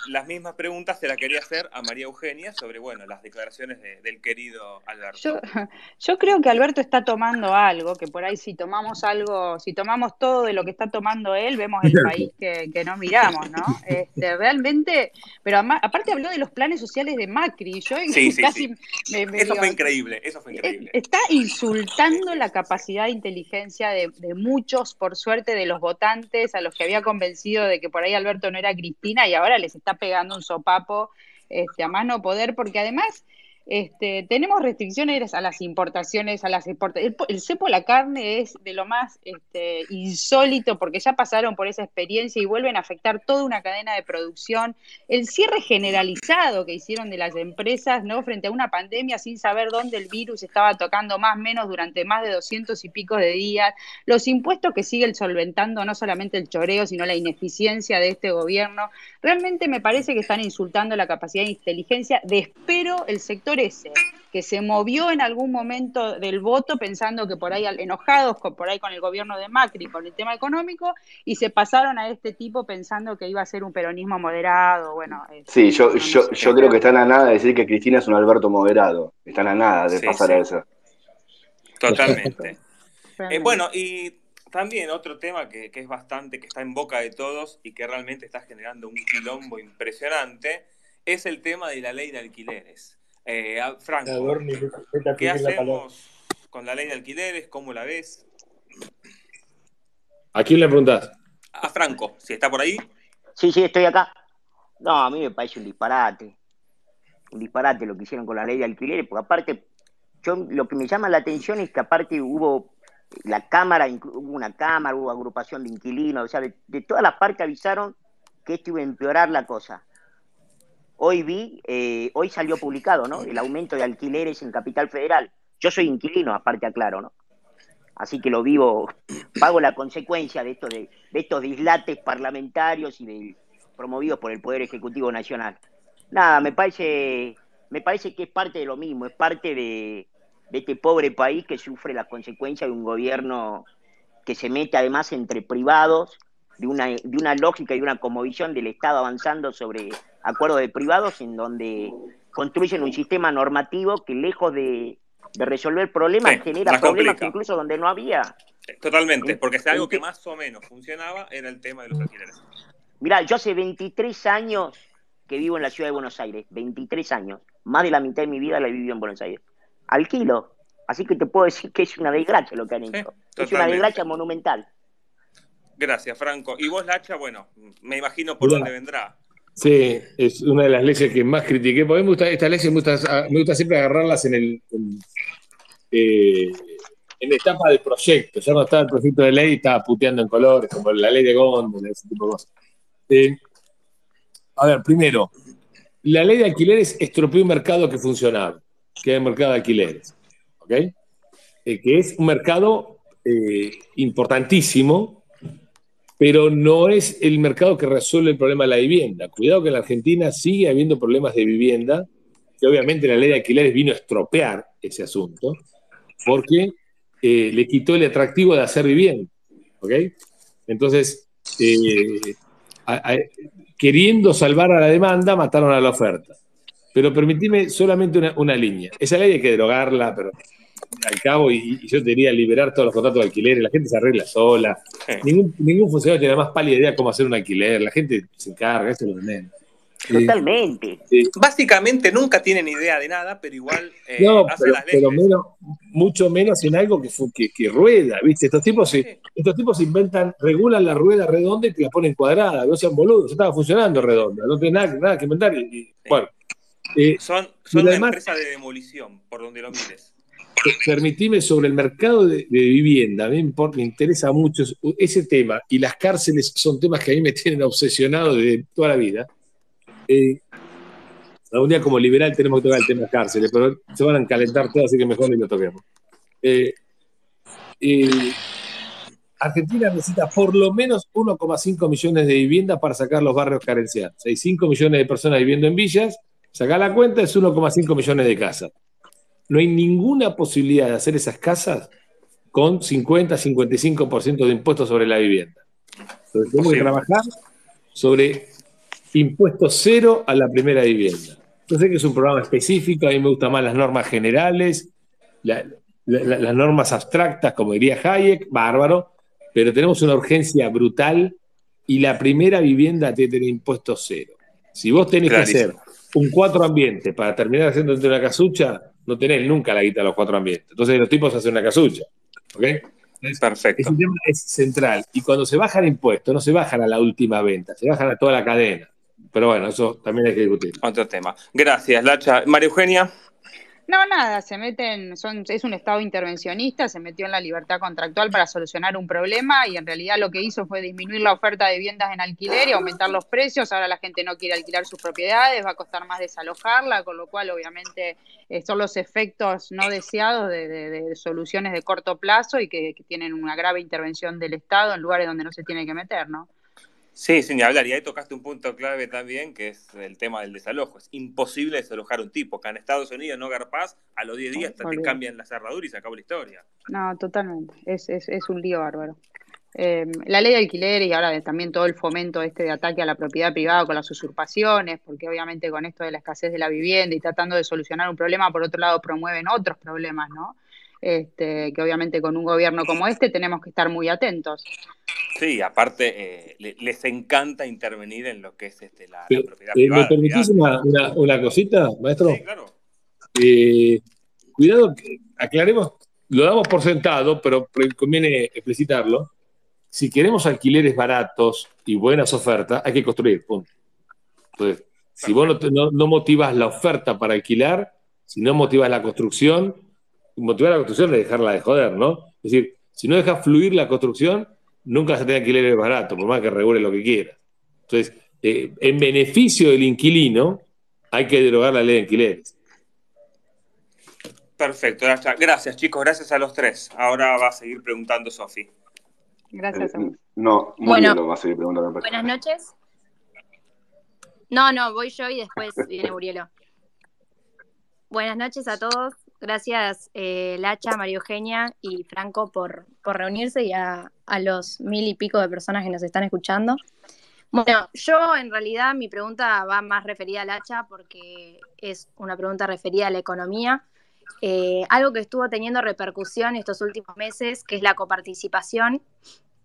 Las mismas preguntas se las quería hacer a María Eugenia sobre, bueno, las declaraciones de- del querido Alberto. Yo, yo creo que Alberto está tomando algo, que por ahí si tomamos algo, si tomamos todo de lo que está tomando él, vemos el país que, que no miramos, ¿no? Este, realmente, pero ama- aparte habló de los planes sociales de Macri, yo Sí, sí, casi sí. me, me Eso digo, fue increíble, eso fue eh, increíble. Está insultando la capacidad de inteligencia de, de muchos, por suerte, de los votantes a los que había convencido de que por ahí Alberto no era Cristina y ahora les está pegando un sopapo este, a más no poder, porque además este, tenemos restricciones a las importaciones, a las exportaciones. El, el cepo a la carne es de lo más este, insólito porque ya pasaron por esa experiencia y vuelven a afectar toda una cadena de producción. El cierre generalizado que hicieron de las empresas ¿no? frente a una pandemia sin saber dónde el virus estaba tocando más o menos durante más de 200 y pico de días. Los impuestos que siguen solventando no solamente el choreo, sino la ineficiencia de este gobierno. Realmente me parece que están insultando la capacidad de inteligencia de espero el sector ese, que se movió en algún momento del voto pensando que por ahí enojados con, por ahí con el gobierno de Macri, con el tema económico, y se pasaron a este tipo pensando que iba a ser un peronismo moderado. Bueno, este, Sí, yo, no, yo, yo creo que están a nada de decir que Cristina es un Alberto moderado. Están a nada de Sí, pasar sí. a eso. Totalmente. Eh, bueno, y también otro tema que, que es bastante, que está en boca de todos y que realmente está generando un quilombo impresionante, es el tema de la ley de alquileres. Eh, a- Franco, Adorni, ¿qué la hacemos con la ley de alquileres? ¿Cómo la ves? ¿A quién le preguntás? A Franco, si está por ahí. Sí, sí, estoy acá. No, a mí me parece un disparate. Un disparate lo que hicieron con la ley de alquileres, porque aparte, yo lo que me llama la atención es que aparte hubo la Cámara, hubo una Cámara, hubo agrupación de inquilinos, o sea, de, de todas las partes avisaron que esto iba a empeorar la cosa. Hoy vi, eh, hoy salió publicado, ¿no? El aumento de alquileres en Capital Federal. Yo soy inquilino, aparte aclaro, ¿no? Así que lo vivo, pago la consecuencia de estos, de, estos dislates parlamentarios y de, promovidos por el Poder Ejecutivo Nacional. Nada, me parece, me parece que es parte de lo mismo, es parte de, de este pobre país que sufre las consecuencias de un gobierno que se mete además entre privados, de una, de una lógica y una conmovisión del Estado avanzando sobre acuerdos de privados en donde construyen un sistema normativo que lejos de, de resolver problemas Sí, genera problemas complica. incluso donde no había. Totalmente, porque si algo ¿En que qué? más o menos funcionaba era el tema de los alquileres. Mirá, yo hace 23 años que vivo en la ciudad de Buenos Aires, 23 años. Más de la mitad de mi vida la he vivido en Buenos Aires. Alquilo. Así que te puedo decir que es una desgracia lo que han hecho. es una desgracia monumental. Gracias, Franco. Y vos, Lacha, bueno, me imagino por dónde vendrá. Sí, es una de las leyes que más critiqué. Porque a mí me gusta, estas leyes me gusta, me gusta siempre agarrarlas en el en, eh, etapa de proyecto. Ya no estaba el proyecto de ley, estaba puteando en colores, como la ley de Gondel, ese tipo de cosas. Eh, a ver, primero, la ley de alquileres estropeó un mercado que funcionaba, que era el mercado de alquileres. ¿Ok? Eh, que es un mercado eh, importantísimo, pero no es el mercado que resuelve el problema de la vivienda. Cuidado que en la Argentina sigue habiendo problemas de vivienda, que obviamente la ley de alquileres vino a estropear ese asunto, porque eh, le quitó el atractivo de hacer vivienda. ¿Ok? Entonces, eh, queriendo salvar a la demanda, mataron a la oferta. Pero permitime solamente una, una línea. Esa ley hay que derogarla, pero al cabo, y, y yo te diría liberar todos los contratos de alquileres, la gente se arregla sola. Ningún, ningún funcionario tiene la más pálida idea de cómo hacer un alquiler, la gente se encarga, eso es lo de menos. Totalmente. Básicamente nunca tienen idea de nada, pero igual eh, no, hacen pero, las leyes. pero menos, mucho menos en algo que, que, que rueda, ¿viste? Estos tipos, se- estos tipos inventan, regulan la rueda redonda y te la ponen cuadrada, no sean boludos, estaba funcionando redonda, no tiene nada, nada que inventar. y- bueno, eh, Son, y son una además- empresa de demolición, por donde lo mires. Permitime sobre el mercado de, vivienda, a mí me, interesa mucho es- ese tema, y las cárceles son temas que a mí me tienen obsesionado desde toda la vida. Eh, día como liberal tenemos que tocar el tema de cárceles, pero se van a calentar todas, así que mejor ni lo toquemos. Eh, eh, Argentina necesita por lo menos 1,5 millones de viviendas para sacar los barrios carenciados. Hay 5 millones de personas viviendo en villas, sacar la cuenta es 1,5 millones de casas. No hay ninguna posibilidad de hacer esas casas con 50, 55% de impuestos sobre la vivienda. Entonces tenemos que trabajar sobre impuesto cero a la primera vivienda. Yo sé que es un programa específico, a mí me gustan más las normas generales, la- la- la- las normas abstractas, como diría Hayek, bárbaro, pero tenemos una urgencia brutal y la primera vivienda tiene que tener impuesto cero. Si vos tenés que hacer un cuatro ambientes para terminar haciendo una casucha, no tenés nunca la guita de los cuatro ambientes. Entonces los tipos hacen una casucha. ¿ok? Perfecto. Ese tema es central. Y cuando se bajan impuestos, no se bajan a la última venta, se bajan a toda la cadena. Pero bueno, eso también hay que discutir. Otro tema. Gracias, Lacha. María Eugenia. No, nada, se meten, son, es un Estado intervencionista, se metió en la libertad contractual para solucionar un problema y en realidad lo que hizo fue disminuir la oferta de viviendas en alquiler y aumentar los precios. Ahora la gente no quiere alquilar sus propiedades, va a costar más desalojarla, con lo cual obviamente eh, son los efectos no deseados de, de- de soluciones de corto plazo y que, que tienen una grave intervención del Estado en lugares donde no se tiene que meter, ¿no? Sí, sin hablar. Y ahí tocaste un punto clave también, que es el tema del desalojo. Es imposible desalojar un tipo. Acá en Estados Unidos no garpás, a los 10 días te Olvidate. cambian la cerradura y se acabó la historia. No, totalmente. Es, es, es un lío bárbaro. Eh, la ley de alquiler y ahora de- también todo el fomento este de ataque a la propiedad privada con las usurpaciones, porque obviamente con esto de la escasez de la vivienda y tratando de solucionar un problema, por otro lado promueven otros problemas, ¿no? Este, que obviamente con un gobierno como este tenemos que estar muy atentos. Sí, aparte, eh, le- les encanta intervenir en lo que es este, la, propiedad eh, ¿Me privada. permitís una, una- una cosita, maestro? Sí, claro. Eh, cuidado, aclaremos, lo damos por sentado, pero conviene explicitarlo. Si queremos alquileres baratos y buenas ofertas, hay que construir, punto. Entonces, si vos no- no motivas la oferta para alquilar, si no motivas la construcción, motivar la construcción es dejarla de joder, ¿no? Es decir, si no dejas fluir la construcción, nunca vas a tener alquileres baratos, por más que regule lo que quieras. Entonces, eh, en beneficio del inquilino, hay que derogar la ley de alquileres. Perfecto. Gracias, chicos. Gracias a los tres. Ahora va a seguir preguntando Sofi. Gracias vos. No, muy Bueno. bien lo va a seguir preguntando. Buenas noches. No, no, voy yo y después viene Urielo. Buenas noches a todos. Gracias, eh, Lacha, María Eugenia y Franco por, por reunirse y a, a los mil y pico de personas que nos están escuchando. Bueno, yo en realidad mi pregunta va más referida a Lacha porque es una pregunta referida a la economía. Eh, algo que estuvo teniendo repercusión estos últimos meses, que es la coparticipación,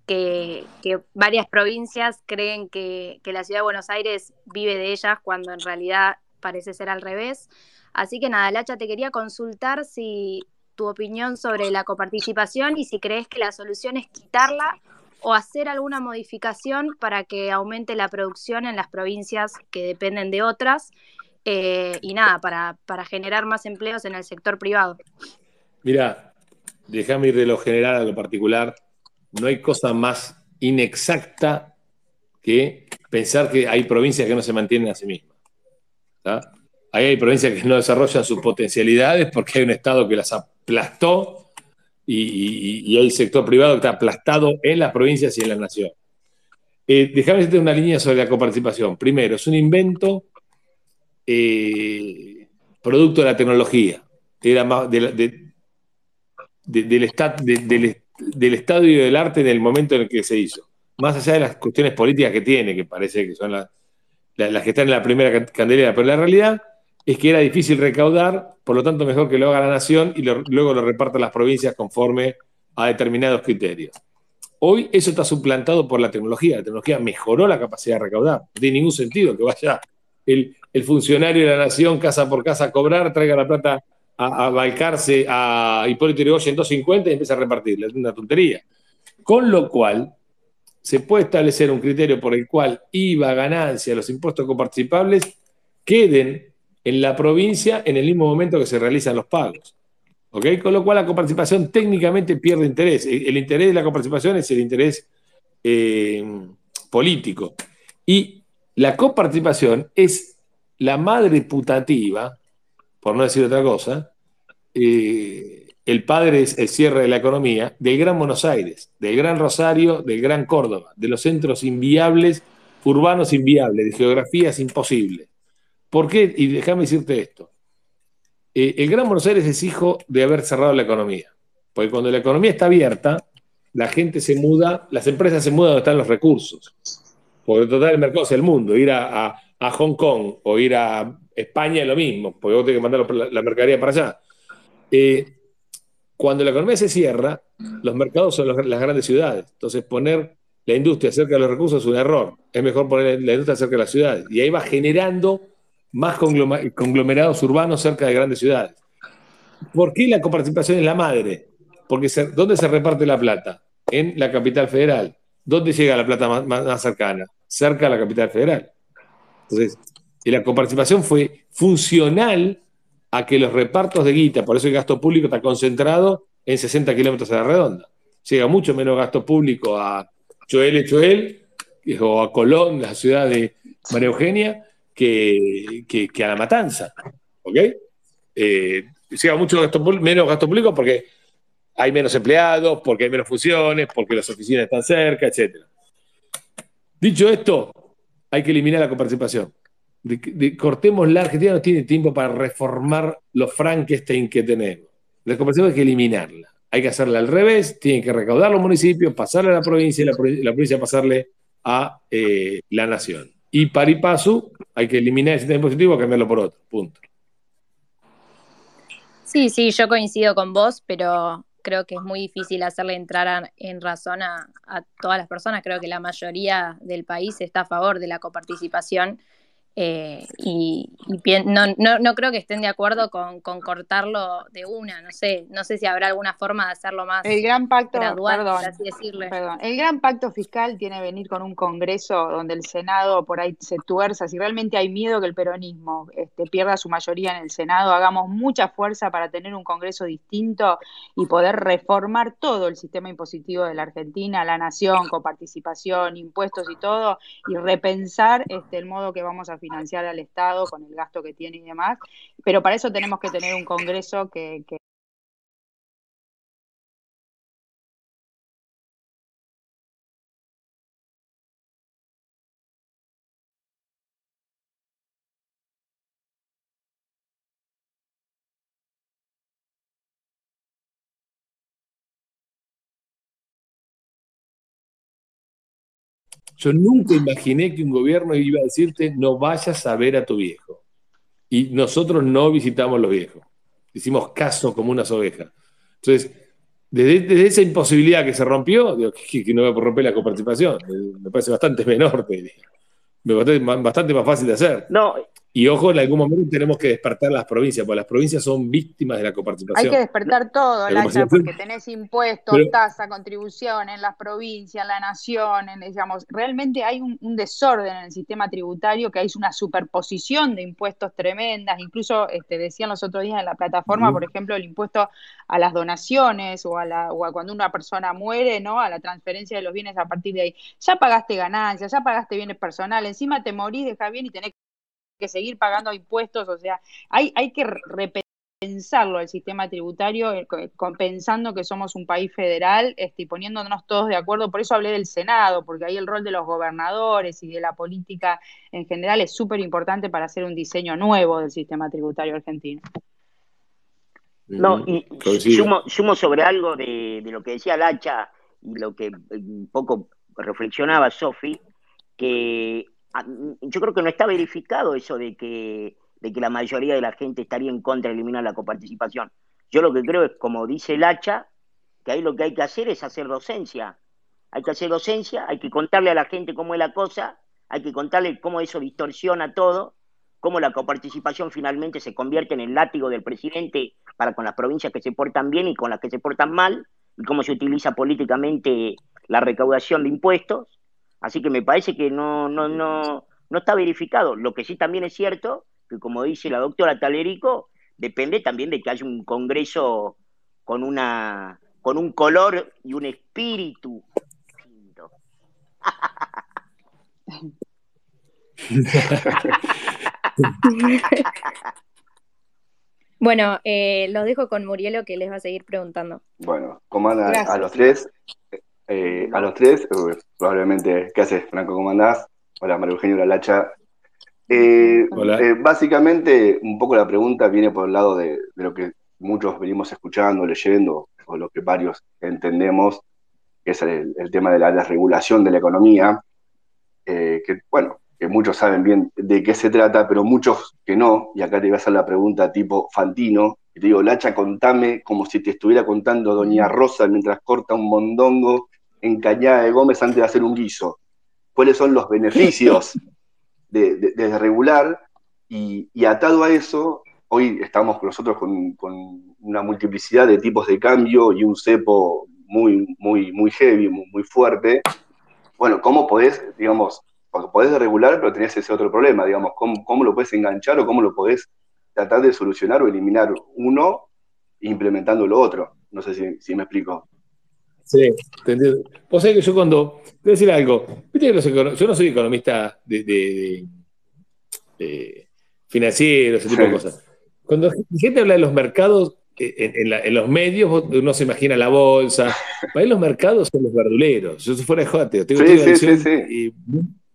que, que varias provincias creen que, que la ciudad de Buenos Aires vive de ellas cuando en realidad parece ser al revés. Así que nada, Lacha, te quería consultar si tu opinión sobre la coparticipación y si crees que la solución es quitarla o hacer alguna modificación para que aumente la producción en las provincias que dependen de otras eh, y nada, para, para generar más empleos en el sector privado. Mira, déjame ir de lo general a lo particular. No hay cosa más inexacta que pensar que hay provincias que no se mantienen a sí mismas. Ahí hay provincias que no desarrollan sus potencialidades porque hay un Estado que las aplastó y, y- y hay sector privado que está aplastado en las provincias y en la nación. Eh, déjame decirte una línea sobre la coparticipación. Primero, es un invento eh, producto de la tecnología. Era más del, esta- de- del, del estadio del arte en el momento en el que se hizo. Más allá de las cuestiones políticas que tiene, que parece que son las, la- las que están en la primera can- candelera, pero la realidad es que era difícil recaudar, por lo tanto mejor que lo haga la nación y luego lo reparta las provincias conforme a determinados criterios. Hoy eso está suplantado por la tecnología. La tecnología mejoró la capacidad de recaudar. No tiene ningún sentido que vaya el, funcionario de la nación casa por casa a cobrar, traiga la plata a, a a Hipólito Yrigoyen en 250 y empieza a repartirla. Es una tontería. Con lo cual, se puede establecer un criterio por el cual IVA, ganancia, los impuestos coparticipables queden en la provincia en el mismo momento que se realizan los pagos. Con lo cual la coparticipación técnicamente pierde interés. El, interés de la coparticipación es el interés eh, político. Y la coparticipación es la madre putativa, por no decir otra cosa, eh, el padre es el cierre de la economía del Gran Buenos Aires, del Gran Rosario, del Gran Córdoba, de los centros inviables, urbanos inviables, de geografías imposibles. ¿Por qué? Y déjame decirte esto. Eh, el Gran Buenos Aires es hijo de haber cerrado la economía. Porque cuando la economía está abierta, la gente se muda, las empresas se mudan donde están los recursos. Porque total el mercado es el mundo. Ir a, Hong Kong o ir a España es lo mismo, porque vos tenés que mandar la, mercadería para allá. Eh, cuando la economía se cierra, los mercados son las grandes ciudades. Entonces, poner la industria cerca de los recursos es un error. Es mejor poner la industria cerca de las ciudades. Y ahí va generando más conglomerados urbanos cerca de grandes ciudades. ¿Por qué la coparticipación es la madre? Porque ¿dónde se reparte la plata? En la capital federal. ¿Dónde llega la plata más, cercana? Cerca de la capital federal. Entonces, la coparticipación fue funcional a que los repartos de guita, por eso el gasto público está concentrado en 60 kilómetros a la redonda. Llega mucho menos gasto público a Choel Choel o a Colón, la ciudad de María Eugenia, que, a la matanza. ¿Ok? Eh, mucho menos gasto público porque hay menos empleados, porque hay menos funciones, porque las oficinas están cerca, etc. Dicho esto, hay que eliminar la coparticipación. cortemos la Argentina no tiene tiempo para reformar los Frankenstein que tenemos. La coparticipación hay que eliminarla. Hay que hacerla al revés, tienen que recaudar los municipios, pasarle a la provincia y la, provincia pasarle a eh, la nación. Y pari paso, hay que eliminar ese sistema positivo y cambiarlo por otro. Punto. Sí, sí, yo coincido con vos, pero creo que es muy difícil hacerle entrar en razón a, todas las personas. Creo que la mayoría del país está a favor de la coparticipación eh, y, no, creo que estén de acuerdo con, cortarlo de una, no sé, no sé si habrá alguna forma de hacerlo más el gran pacto, gradual, así decirle. El gran pacto fiscal tiene que venir con un congreso donde el Senado por ahí se tuerza, si realmente hay miedo que el peronismo este, pierda su mayoría en el Senado, hagamos mucha fuerza para tener un congreso distinto y poder reformar todo el sistema impositivo de la Argentina, la nación, con participación, impuestos y todo, y repensar este, el modo que vamos a financiar al Estado con el gasto que tiene y demás, pero para eso tenemos que tener un Congreso que, Yo nunca imaginé que un gobierno iba a decirte no vayas a ver a tu viejo. Y nosotros no visitamos los viejos. Hicimos caso como unas ovejas. Entonces, desde, esa imposibilidad que se rompió, digo, que, no voy a romper la coparticipación. Me parece bastante menor, Me parece bastante más fácil de hacer. No, y ojo, en algún momento tenemos que despertar las provincias, porque las provincias son víctimas de la coparticipación. Hay que despertar todo, Lacha, porque tenés impuestos, tasa, contribución en las provincias, en la nación, digamos, realmente hay un, desorden en el sistema tributario, que hay una superposición de impuestos tremendas, incluso este, decían los otros días en la plataforma, por ejemplo, el impuesto a las donaciones o a, la, o a cuando una persona muere, ¿no? A la transferencia de los bienes a partir de ahí. Ya pagaste ganancias, ya pagaste bienes personales, encima te morís, deja bien y tenés que seguir pagando impuestos, o sea, hay, hay que repensarlo el sistema tributario, eh, pensando que somos un país federal este, y poniéndonos todos de acuerdo. Por eso hablé del Senado, porque ahí el rol de los gobernadores y de la política en general es súper importante para hacer un diseño nuevo del sistema tributario argentino. No, y sumo, sobre algo de, de, lo que decía Lacha y lo que un poco reflexionaba Sofi, que yo creo que no está verificado eso de que, de que la mayoría de la gente estaría en contra de eliminar la coparticipación. Yo lo que creo es, como dice el hacha, que ahí lo que hay que hacer es hacer docencia. Hay que hacer docencia, hay que contarle a la gente cómo es la cosa, hay que contarle cómo eso distorsiona todo, cómo la coparticipación finalmente se convierte en el látigo del presidente para con las provincias que se portan bien y con las que se portan mal, y cómo se utiliza políticamente la recaudación de impuestos. Así que me parece que no, no, no, no está verificado. Lo que sí también es cierto, que como dice la doctora Talerico, depende también de que haya un Congreso con, una, con un color y un espíritu bueno, eh, los dejo con Murielo que les va a seguir preguntando. Bueno, ¿cómo andan a los tres? Eh, a los tres, probablemente, ¿qué haces, Franco? ¿Cómo andás? Hola, María Eugenia Lacha. Eh, eh, básicamente, un poco la pregunta viene por el lado de, lo que muchos venimos escuchando, leyendo, o lo que varios entendemos, que es el, tema de la desregulación de la economía, que, bueno, que muchos saben bien de qué se trata, pero muchos que no, y acá te voy a hacer la pregunta tipo Fantino, y te digo, Lacha, contame como si te estuviera contando Doña Rosa mientras corta un mondongo en Cañada de Gómez antes de hacer un guiso. ¿Cuáles son los beneficios de, de, regular? Y, atado a eso, hoy estamos nosotros con, con, una multiplicidad de tipos de cambio y un cepo muy, muy, muy heavy, muy, muy fuerte. Bueno, ¿cómo podés, digamos, porque podés regular, pero tenés ese otro problema, digamos, ¿cómo, cómo lo puedes enganchar o cómo lo podés tratar de solucionar o eliminar uno implementando lo otro? No sé si, si me explico. Sí, entendido. Vos sabés que yo cuando. Voy a decir algo. yo no soy economista de, financiero, ese tipo de cosas. Cuando la gente habla de los mercados, eh, en, los medios uno se imagina la bolsa. Para los mercados son los verduleros. Yo soy fuera de jote, tengo sí, sí, sí,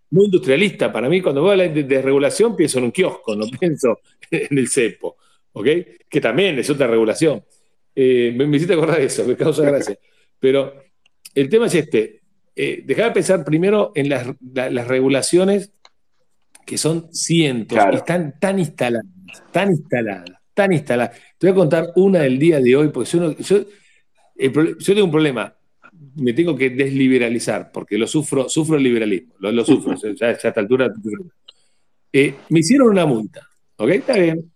muy industrialista. Para mí, cuando voy a hablar de, regulación, pienso en un kiosco, no pienso en el cepo, ¿ok? Que también es otra regulación. Eh, me, me hiciste acordar de eso, me causa gracia. Pero el tema es este. Eh, de pensar primero en las, regulaciones que son cientos, están tan instaladas, tan instaladas, tan instaladas. Te voy a contar una del día de hoy, porque yo, yo, tengo un problema me tengo que desliberalizar, porque lo sufro, sufro el liberalismo, lo, sufro, ya, a esta altura. Eh, me hicieron una multa, ¿ok? Está bien.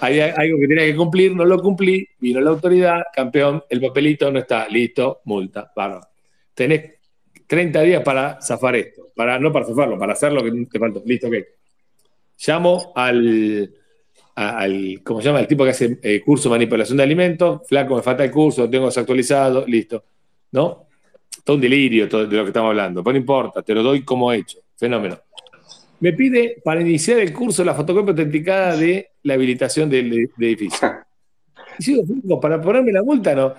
Hay algo que tenía que cumplir, no lo cumplí, vino la autoridad, campeón, el papelito no está, listo, multa, bueno. Tenés 30 días para zafar esto, para, no para zafarlo, para hacer lo que te falta, listo, ok. Llamo al, al, ¿cómo se llama? El tipo que hace eh, curso de manipulación de alimentos, flaco, me falta el curso, lo tengo desactualizado, listo. ¿No? Todo un delirio de lo que estamos hablando, pero no importa, te lo doy como hecho, fenómeno. Me pide para iniciar el curso la fotocopia autenticada de la habilitación del, edificio. Y digo, para ponerme la multa, no.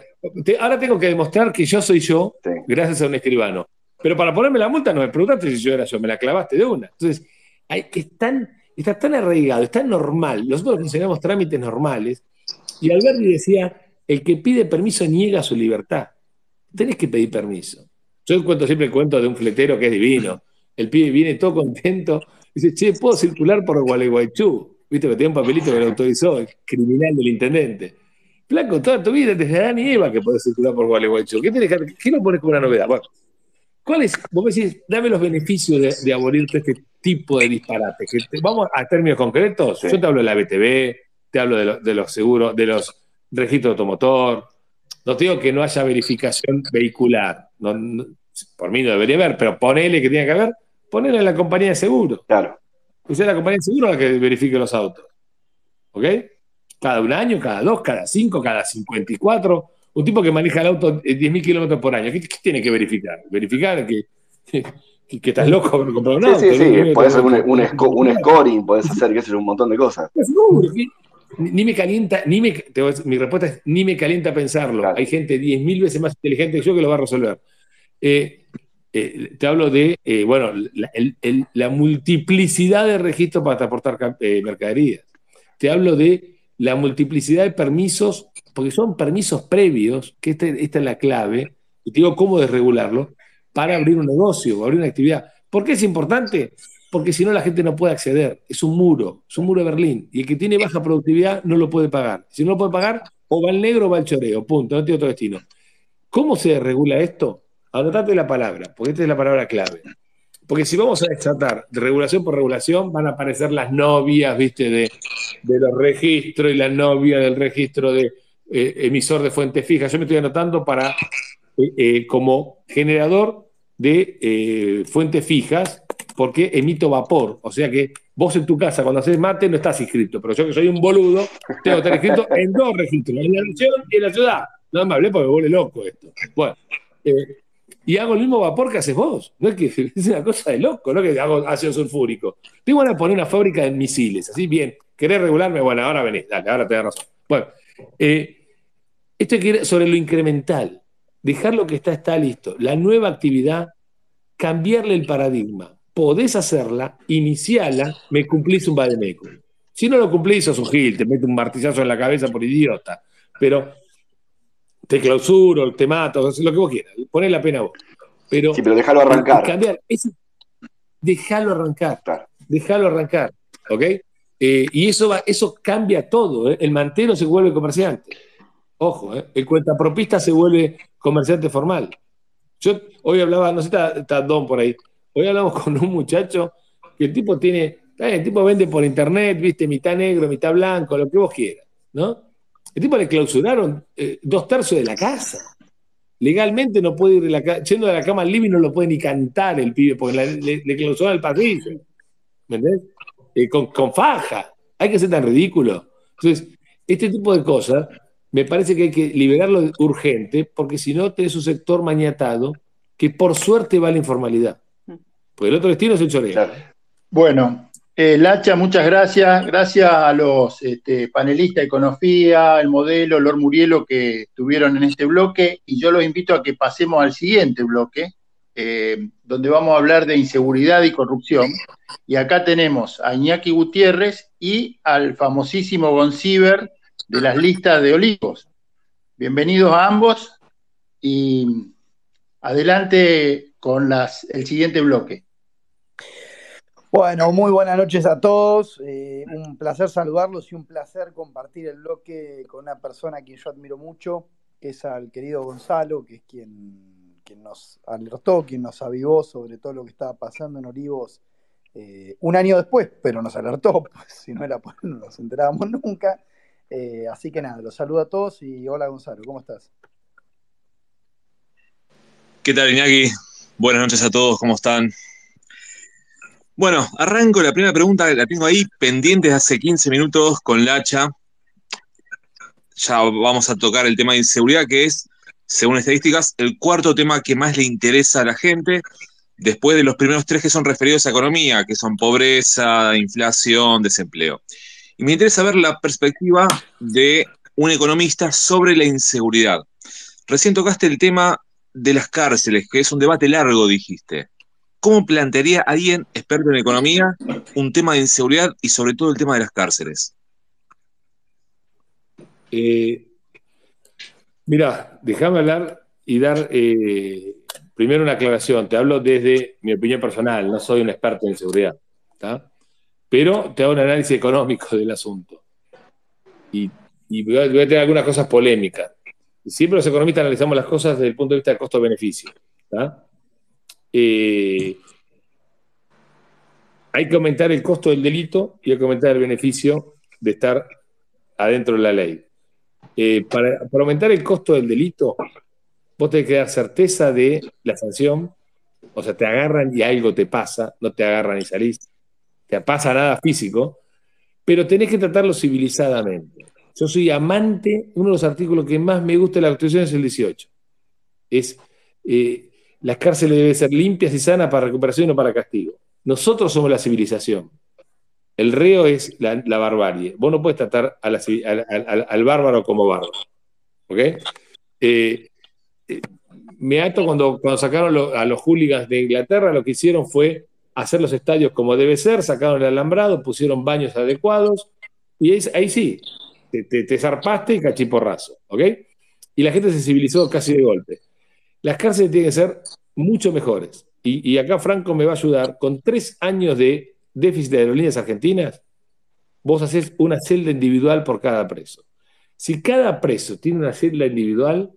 ahora tengo que demostrar que yo soy yo, gracias a un escribano. Pero para ponerme la multa no me preguntaste si yo era yo, me la clavaste de una. Entonces, hay, es tan, está tan arraigado, es tan normal. Nosotros enseñamos trámites normales. Y Alberti decía, el que pide permiso niega su libertad. Tenés que pedir permiso. Yo cuento siempre el cuento de un fletero que es divino. El pibe viene todo contento. Dice, che, ¿puedo circular por Gualeguaychú? Viste que tenía un papelito que lo autorizó, el criminal del intendente. Flaco, toda tu vida, desde Adán y Eva que podés circular por Gualeguaychú. ¿Qué, tenés que, ¿Qué lo pones como una novedad? Bueno, ¿cuál es? Vos me decís, dame los beneficios de, abolir todo este tipo de disparates. vamos a términos concretos. Yo te hablo de la BTV, te hablo de, los seguros, de los registros de automotor. No te digo que no haya verificación vehicular. por mí no debería haber, pero ponele que tiene que haber Ponele a la compañía de seguro. Claro. Usted la compañía de seguro la que verifique los autos. ¿Ok? Cada un año, cada dos, cada cinco, cada 54. Un tipo que maneja el auto 10.000 kilómetros por año, ¿qué, tiene que verificar? Verificar que, que, estás loco por comprar un auto. Sí, sí, sí. Puede ser un, un, scoring, puedes hacer, qué sé un montón de cosas. ni me calienta, ni me, mi respuesta es ni me calienta pensarlo. Hay gente 10.000 veces más inteligente que yo que lo va a resolver. Eh, eh, te hablo de, eh, bueno, la, multiplicidad de registros para transportar eh, mercaderías. Te hablo de la multiplicidad de permisos, porque son permisos previos, que este, esta es la clave, y te digo cómo desregularlo, para abrir un negocio, abrir una actividad. ¿Por qué es importante? Porque si no la gente no puede acceder. Es un muro, es un muro de Berlín. Y el que tiene baja productividad no lo puede pagar. Si no lo puede pagar, o va al negro o va al choreo. Punto, no tiene otro destino. ¿Cómo se regula esto? Anotate la palabra, porque esta es la palabra clave. porque si vamos a desatar regulación por regulación, van a aparecer las novias, viste, de, los registros y la novia del registro de eh, emisor de fuente fija. Yo me estoy anotando para, eh, eh, como generador de fuentes fijas, porque emito vapor. O sea que vos en tu casa, cuando haces mate, no estás inscrito. Pero yo que soy un boludo, tengo que estar inscrito en dos registros, en la nación y en la ciudad. No me hablé porque me vuelve loco esto. Bueno, y hago el mismo vapor que haces vos. No es que es una cosa de loco, no que hago ácido sulfúrico. Tengo a poner una fábrica de misiles, así bien. ¿Querés regularme? Bueno, ahora venís, dale, ahora te da razón. Bueno, eh, esto es sobre lo incremental. Dejar lo que está, está listo. La nueva actividad, cambiarle el paradigma. Podés hacerla, iniciala, me cumplís un vademeco. Si no lo cumplís, sos un gil, te mete un martillazo en la cabeza por idiota. Pero te clausuro, te mato, lo que vos quieras, poné la pena vos. Pero, sí, pero déjalo arrancar. Cambiar, déjalo arrancar, déjalo arrancar, ¿ok? Eh, y eso, va, eso cambia todo, ¿eh? el mantero se vuelve comerciante, ojo, ¿eh? el cuentapropista se vuelve comerciante formal. Yo hoy hablaba, no sé, está, está Don por ahí, hoy hablamos con un muchacho que el tipo tiene, el tipo vende por internet, viste, mitad negro, mitad blanco, lo que vos quieras, ¿no? El tipo le clausuraron eh, dos tercios de la casa. Legalmente no puede ir de la yendo de la cama al living no lo puede ni cantar el pibe, porque le, le, clausuraron el pasillo. ¿Me entendés? Eh, con, faja. Hay que ser tan ridículo. Entonces, este tipo de cosas me parece que hay que liberarlo urgente, porque si no tenés un sector mañatado que por suerte va a la informalidad. Porque el otro destino es el choreo. Bueno, eh, Lacha, muchas gracias. Gracias a los este, panelistas de Econofía, el modelo, Lor Murielo que estuvieron en este bloque. Y yo los invito a que pasemos al siguiente bloque, eh, donde vamos a hablar de inseguridad y corrupción. Y acá tenemos a Iñaki Gutiérrez y al famosísimo Gonciber de las listas de olivos. Bienvenidos a ambos y adelante con el siguiente bloque. Bueno, muy buenas noches a todos. Eh, un placer saludarlos y un placer compartir el bloque con una persona a quien yo admiro mucho, que es al querido Gonzalo, que es quien, nos alertó, quien nos avivó sobre todo lo que estaba pasando en Olivos eh, un año después, pero nos alertó, pues si no era por no nos enterábamos nunca. Eh, así que nada, los saludo a todos y hola Gonzalo, ¿cómo estás? ¿Qué tal, Iñaki? Buenas noches a todos, ¿cómo están? Bueno, arranco la primera pregunta, la tengo ahí pendiente de hace 15 minutos con Lacha. Ya vamos a tocar el tema de inseguridad, que es, según estadísticas, el cuarto tema que más le interesa a la gente, después de los primeros tres que son referidos a economía, que son pobreza, inflación, desempleo. Y me interesa ver la perspectiva de un economista sobre la inseguridad. Recién tocaste el tema de las cárceles, que es un debate largo, dijiste. ¿Cómo plantearía alguien experto en economía un tema de inseguridad y sobre todo el tema de las cárceles? Eh, mira, déjame hablar y dar eh, primero una aclaración. Te hablo desde mi opinión personal, no soy un experto en seguridad, pero te hago un análisis económico del asunto. Y, voy, a, tener algunas cosas polémicas. Siempre los economistas analizamos las cosas desde el punto de vista del costo-beneficio. Eh, hay que aumentar el costo del delito y hay que aumentar el beneficio de estar adentro de la ley. Eh, para, aumentar el costo del delito, vos tenés que dar certeza de la sanción, o sea, te agarran y algo te pasa, no te agarran y salís, te pasa nada físico, pero tenés que tratarlo civilizadamente. Yo soy amante, uno de los artículos que más me gusta de la Constitución es el 18. Es eh, las cárceles deben ser limpias y sanas para recuperación y no para castigo. Nosotros somos la civilización. El reo es la, barbarie. Vos no puedes tratar al, bárbaro como bárbaro. ¿Ok? Eh, eh, me ato cuando, cuando sacaron a los hooligans de Inglaterra, lo que hicieron fue hacer los estadios como debe ser, sacaron el alambrado, pusieron baños adecuados, y ahí, sí, te, te, zarpaste y cachiporrazo. ¿Ok? Y la gente se civilizó casi de golpe. Las cárceles tienen que ser mucho mejores. Y, acá Franco me va a ayudar. Con tres años de déficit de aerolíneas argentinas, vos haces una celda individual por cada preso. Si cada preso tiene una celda individual,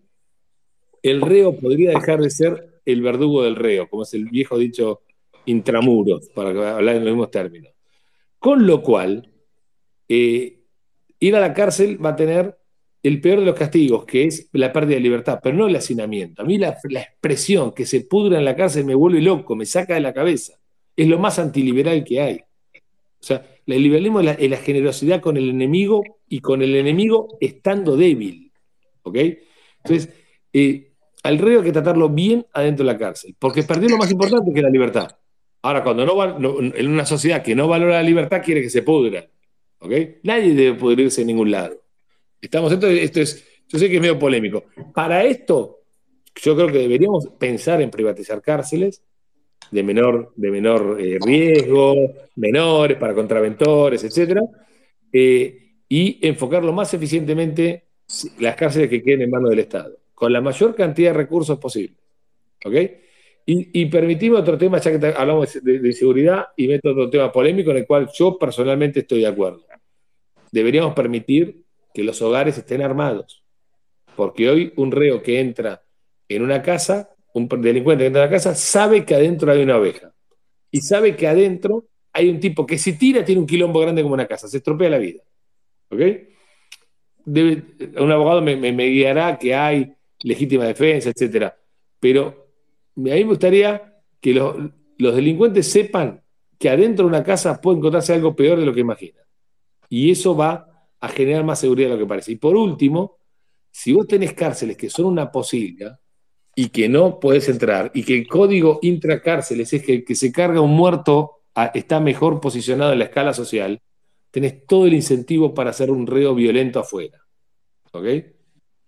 el reo podría dejar de ser el verdugo del reo, como es el viejo dicho intramuros, para hablar en los mismos términos. Con lo cual, eh, ir a la cárcel va a tener el peor de los castigos, que es la pérdida de libertad, pero no el hacinamiento. A mí la, expresión que se pudra en la cárcel me vuelve loco, me saca de la cabeza. Es lo más antiliberal que hay. O sea, el liberalismo es la, generosidad con el enemigo y con el enemigo estando débil. ¿Ok? Entonces, eh, al reo hay que tratarlo bien adentro de la cárcel, porque perdió lo más importante que la libertad. Ahora, cuando no, en una sociedad que no valora la libertad, quiere que se pudra. ¿Ok? Nadie debe pudrirse en ningún lado. Estamos, esto, esto es, yo sé que es medio polémico. Para esto, yo creo que deberíamos pensar en privatizar cárceles de menor, de menor eh, riesgo, menores, para contraventores, etc. Eh, y enfocarlo más eficientemente las cárceles que queden en manos del Estado, con la mayor cantidad de recursos posible. ¿Ok? Y, y permitimos otro tema, ya que hablamos de, de, inseguridad, y meto otro tema polémico en el cual yo personalmente estoy de acuerdo. Deberíamos permitir que los hogares estén armados. Porque hoy un reo que entra en una casa, un delincuente que entra en una casa, sabe que adentro hay una oveja. Y sabe que adentro hay un tipo que si tira tiene un quilombo grande como una casa, se estropea la vida. ¿Ok? un abogado me, guiará que hay legítima defensa, etc. Pero a mí me gustaría que los, los delincuentes sepan que adentro de una casa puede encontrarse algo peor de lo que imaginan. Y eso va a generar más seguridad de lo que parece. Y por último, si vos tenés cárceles que son una posibilidad y que no podés entrar, y que el código intracárceles es que el que se carga un muerto está mejor posicionado en la escala social, tenés todo el incentivo para hacer un reo violento afuera. ¿Ok?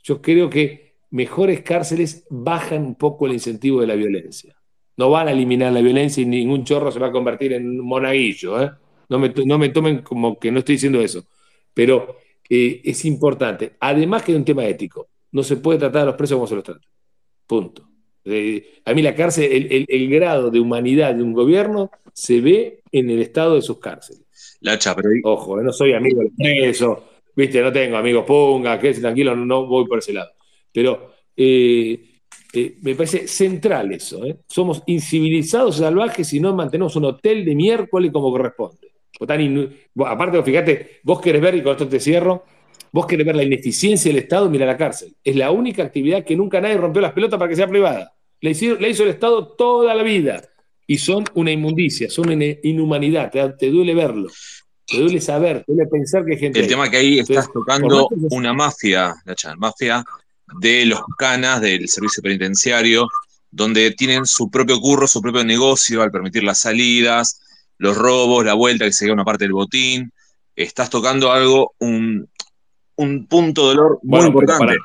Yo creo que mejores cárceles bajan un poco el incentivo de la violencia. No van a eliminar la violencia y ningún chorro se va a convertir en un monaguillo. ¿eh? No, me, no me tomen como que no estoy diciendo eso pero eh, es importante. Además que es un tema ético. No se puede tratar a los presos como se los trata. Punto. Eh, a mí la cárcel, el, grado de humanidad de un gobierno se ve en el estado de sus cárceles. La pero... Ojo, eh, no soy amigo del preso, viste, no tengo amigos punga, que tranquilo, no, voy por ese lado. Pero me parece central eso. Somos incivilizados, salvajes, y no mantenemos un hotel de miércoles como corresponde aparte, fíjate, vos querés ver, y con esto te cierro, vos querés ver la ineficiencia del Estado, mira la cárcel. Es la única actividad que nunca nadie rompió las pelotas para que sea privada. La, hizo, hizo el Estado toda la vida. Y son una inmundicia, son una inhumanidad. Te, duele verlo. Te duele saber, te duele pensar que hay gente. El tema que ahí estás tocando una mafia, la mafia de los canas del servicio penitenciario, donde tienen su propio curro, su propio negocio al permitir las salidas, los robos, la vuelta que se queda una parte del botín. Estás tocando algo, un, punto de dolor muy importante.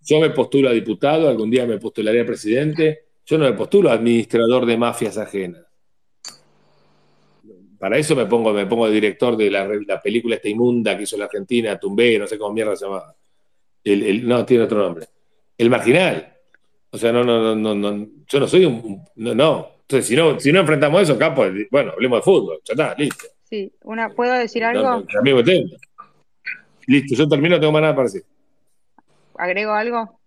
Yo, me postulo a diputado, algún día me postularé a presidente. Yo no me postulo a administrador de mafias ajenas. Para eso me pongo, me pongo director de la, película esta inmunda que hizo la Argentina, Tumbé, no sé cómo mierda se llamaba. El, no, tiene otro nombre. El marginal. O sea, no, no, no, no, yo no soy un, no, no, entonces, si no, si no enfrentamos eso, capo, bueno, hablemos de fútbol, ya está, listo. Sí, una, ¿puedo decir algo? Listo, yo termino, no tengo más nada para decir. ¿Agrego algo?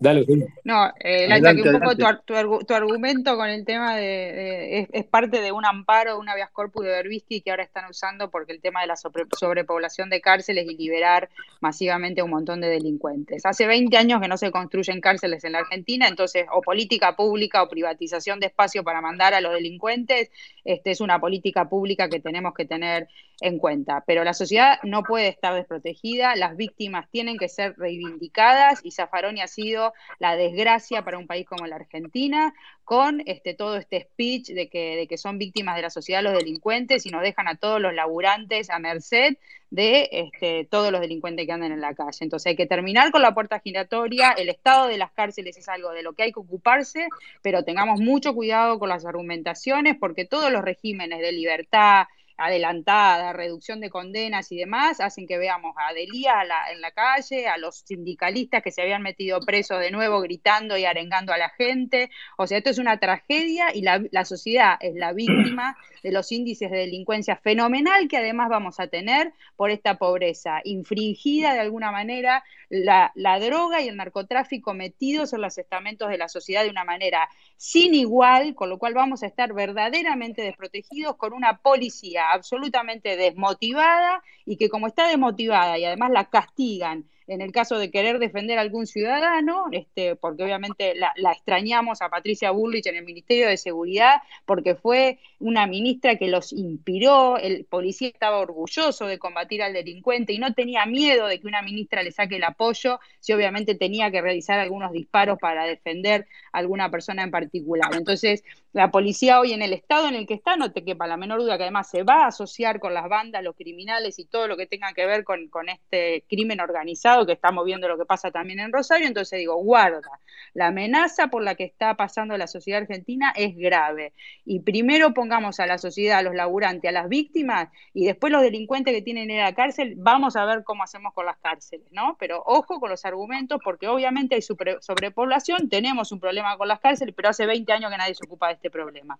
Dale, No, eh, que un poco tu, argumento con el tema de, es, parte de un amparo, una habeas corpus de Berbisky que ahora están usando porque el tema de la sobrepoblación de cárceles y liberar masivamente a un montón de delincuentes. Hace 20 años que no se construyen cárceles en la Argentina, entonces o política pública o privatización de espacio para mandar a los delincuentes, este es una política pública que tenemos que tener en cuenta. Pero la sociedad no puede estar desprotegida, las víctimas tienen que ser reivindicadas y Zaffaroni ha sido la desgracia para un país como la Argentina, con este, todo este speech de que, de que son víctimas de la sociedad los delincuentes y nos dejan a todos los laburantes a merced de este, todos los delincuentes que andan en la calle. Entonces hay que terminar con la puerta giratoria, el estado de las cárceles es algo de lo que hay que ocuparse, pero tengamos mucho cuidado con las argumentaciones porque todos los regímenes de libertad, adelantada, reducción de condenas y demás, hacen que veamos a Delía en la calle, a los sindicalistas que se habían metido presos de nuevo gritando y arengando a la gente. O sea, esto es una tragedia y la, sociedad es la víctima de los índices de delincuencia fenomenal que además vamos a tener por esta pobreza, infringida de alguna manera la droga y el narcotráfico metidos en los estamentos de la sociedad de una manera sin igual, con lo cual vamos a estar verdaderamente desprotegidos con una policía absolutamente desmotivada y que como está desmotivada y además la castigan en el caso de querer defender a algún ciudadano, este, porque obviamente la, extrañamos a Patricia Burlich en el Ministerio de Seguridad, porque fue una ministra que los inspiró, el policía estaba orgulloso de combatir al delincuente y no tenía miedo de que una ministra le saque el apoyo si obviamente tenía que realizar algunos disparos para defender a alguna persona en particular. Entonces, la policía hoy en el estado en el que está, no te quepa la menor duda que además se va a asociar con las bandas, los criminales y todo lo que tenga que ver con, este crimen organizado que estamos viendo lo que pasa también en Rosario, entonces digo, guarda, la amenaza por la que está pasando la sociedad argentina es grave. Y primero pongamos a la sociedad, a los laburantes, a las víctimas, y después los delincuentes que tienen en la cárcel, vamos a ver cómo hacemos con las cárceles, ¿no? Pero ojo con los argumentos, porque obviamente hay sobrepoblación, tenemos un problema con las cárceles, pero hace 20 años que nadie se ocupa de este problema.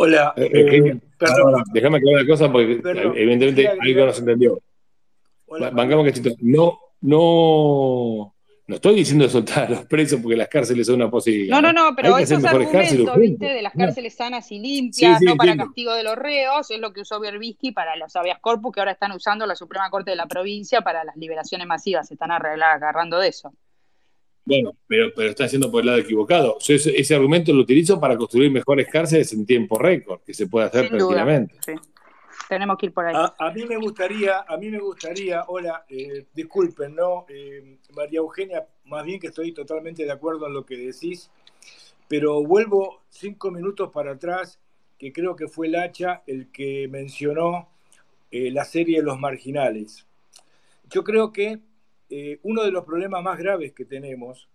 Hola, eh, eh, eh, déjame aclarar una cosa porque evidentemente algo no se entendió. Bancamos que no, no, no estoy diciendo de soltar a los presos porque las cárceles son una posibilidad. No, no, no, pero esos argumentos, ¿viste? De las cárceles sanas y limpias, no para castigo de los reos, es lo que usó Berbisky para los habeas corpus que ahora están usando la Suprema Corte de la provincia para las liberaciones masivas, se están agarrando de eso. Bueno, pero, pero está haciendo por el lado equivocado. ese, argumento lo utilizo para construir mejores cárceles en tiempo récord, que se puede hacer tranquilamente. sí tenemos que ir por ahí. A, mí me gustaría, a mí me gustaría, hola, eh, disculpen, ¿no? Eh, María Eugenia, más bien que estoy totalmente de acuerdo en lo que decís, pero vuelvo cinco minutos para atrás, que creo que fue el hacha el que mencionó eh, la serie Los Marginales. Yo creo que uno de los problemas más graves que tenemos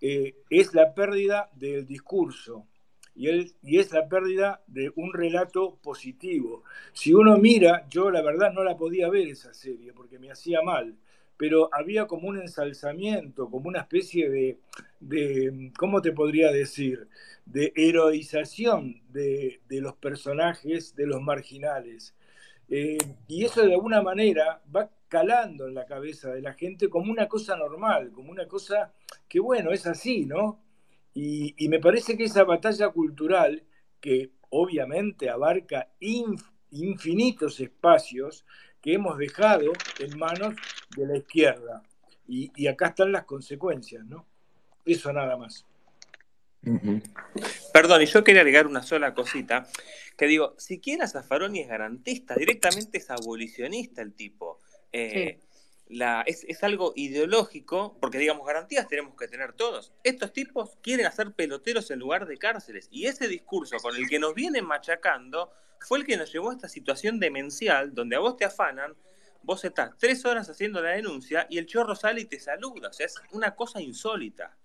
es la pérdida del discurso y, es la pérdida de un relato positivo. Si uno mira, yo la verdad no la podía ver esa serie porque me hacía mal, pero había como un ensalzamiento, como una especie de, de ¿cómo te podría decir?, de heroización de, los personajes, de los marginales. Eh, y eso de alguna manera va calando en la cabeza de la gente como una cosa normal, como una cosa que, bueno, es así, ¿no? Y, me parece que esa batalla cultural, que obviamente abarca infinitos espacios, que hemos dejado en manos de la izquierda. Y, acá están las consecuencias, ¿no? Eso nada más. Perdón, y yo quería agregar una sola cosita, que digo, siquiera Zaffaroni es garantista, directamente es abolicionista el tipo. Eh, es, algo ideológico, porque digamos, garantías tenemos que tener todos. Estos tipos quieren hacer peloteros en lugar de cárceles. Y ese discurso con el que nos vienen machacando fue el que nos llevó a esta situación demencial, donde a vos te afanan, vos estás tres horas haciendo la denuncia y el chorro sale y te saluda. O sea, es una cosa insólita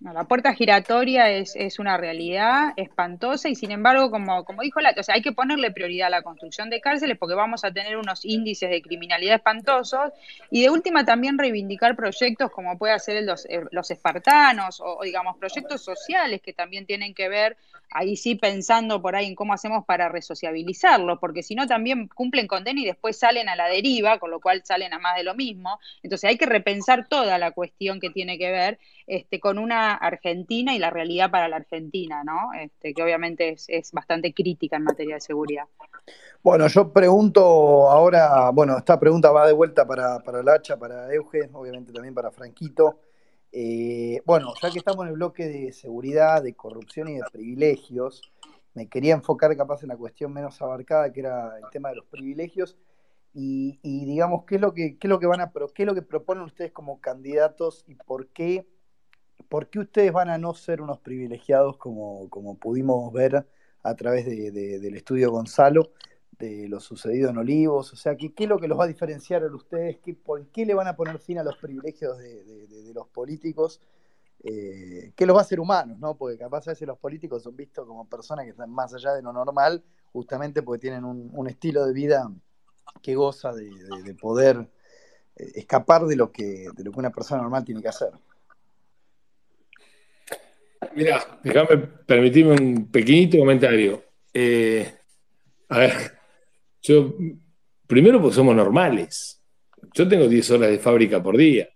la puerta giratoria es, una realidad espantosa y sin embargo, como, como dijo la, o sea, hay que ponerle prioridad a la construcción de cárceles porque vamos a tener unos índices de criminalidad espantosos y de última también reivindicar proyectos como puede ser los, eh, los espartanos o, digamos proyectos sociales que también tienen que ver ahí sí pensando por ahí en cómo hacemos para resociabilizarlos, porque si no también cumplen condena y después salen a la deriva, con lo cual salen a más de lo mismo. Entonces hay que repensar toda la cuestión que tiene que ver este, con una Argentina y la realidad para la Argentina, ¿no? Este, que obviamente es, bastante crítica en materia de seguridad. Bueno, yo pregunto ahora, bueno, esta pregunta va de vuelta para, para Lacha, para Eugen, obviamente también para Franquito. Eh, bueno, ya que estamos en el bloque de seguridad, de corrupción y de privilegios, me quería enfocar capaz en la cuestión menos abarcada, que era el tema de los privilegios. Y, y digamos, ¿qué es, lo que, qué es lo que van a, qué es lo que proponen ustedes como candidatos y por qué ¿por qué ustedes van a no ser unos privilegiados como, como pudimos ver a través del estudio Gonzalo, de lo sucedido en Olivos? O sea, ¿qué, qué es lo que los va a diferenciar a ustedes? ¿Qué, ¿Por qué le van a poner fin a los privilegios de, los políticos? Eh, ¿Qué los va a hacer humanos? ¿no? Porque capaz a veces los políticos son vistos como personas que están más allá de lo normal justamente porque tienen un, estilo de vida que goza de, poder eh, escapar de lo, que, de lo que una persona normal tiene que hacer. Mira, déjame permitirme un pequeñito comentario. Eh, a ver, yo, primero pues somos normales. Yo tengo 10 horas de fábrica por día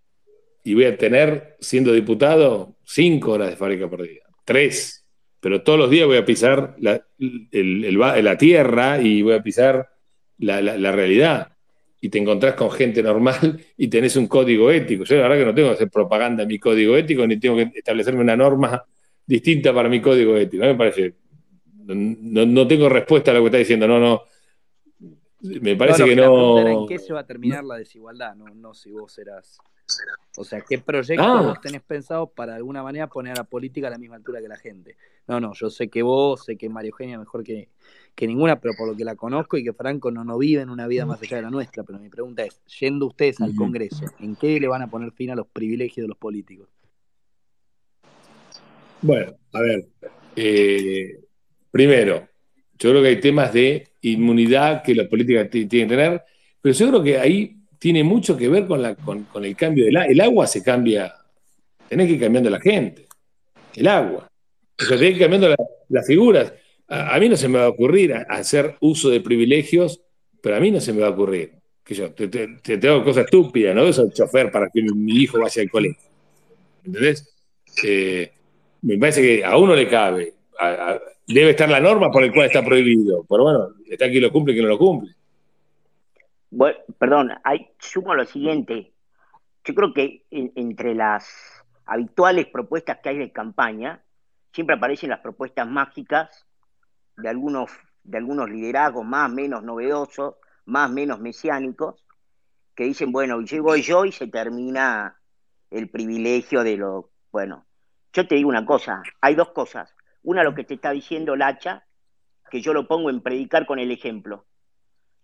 y voy a tener, siendo diputado, 5 horas de fábrica por día. 3. Pero todos los días voy a pisar la, la tierra y voy a pisar la, la, realidad. Y te encontrás con gente normal y tenés un código ético. Yo la verdad que no tengo que hacer propaganda en mi código ético, ni tengo que establecerme una norma distinta para mi código ético. me parece. No, tengo respuesta a lo que está diciendo. No, no. Me parece que no. ¿En qué se va a terminar la desigualdad? No, no si vos serás. O sea, ¿qué proyecto ah. vos tenés pensado para de alguna manera poner a la política a la misma altura que la gente? No, no, yo sé que vos, sé que María Eugenia mejor que, que ninguna, pero por lo que la conozco y que Franco no, no vive en una vida más allá de la nuestra. Pero mi pregunta es, yendo ustedes al Congreso, ¿en qué le van a poner fin a los privilegios de los políticos? Bueno, a ver, eh, primero, yo creo que hay temas de inmunidad que la política tiene que tener, pero yo creo que ahí tiene mucho que ver con, la, con, el cambio del agua. El agua se cambia, tenés que ir cambiando la gente, el agua. O sea, tenés que ir cambiando las figuras. A, mí no se me va a ocurrir hacer uso de privilegios, pero a mí no se me va a ocurrir. Que yo te, tengo cosas estúpidas, ¿no? Eso el chofer para que mi, hijo vaya al colegio. ¿Entendés? Eh, me parece que a uno le cabe. debe estar la norma por la cual está prohibido. Pero bueno, está aquí lo cumple que no lo cumple. Bueno, perdón, hay, sumo lo siguiente. Yo creo que entre las habituales propuestas que hay de campaña, siempre aparecen las propuestas mágicas de algunos, de algunos liderazgos más menos novedosos, más menos mesiánicos, que dicen, bueno, llego yo y se termina el privilegio de lo, bueno, yo te digo una cosa, hay dos cosas. Una, lo que te está diciendo Lacha, que yo lo pongo en predicar con el ejemplo.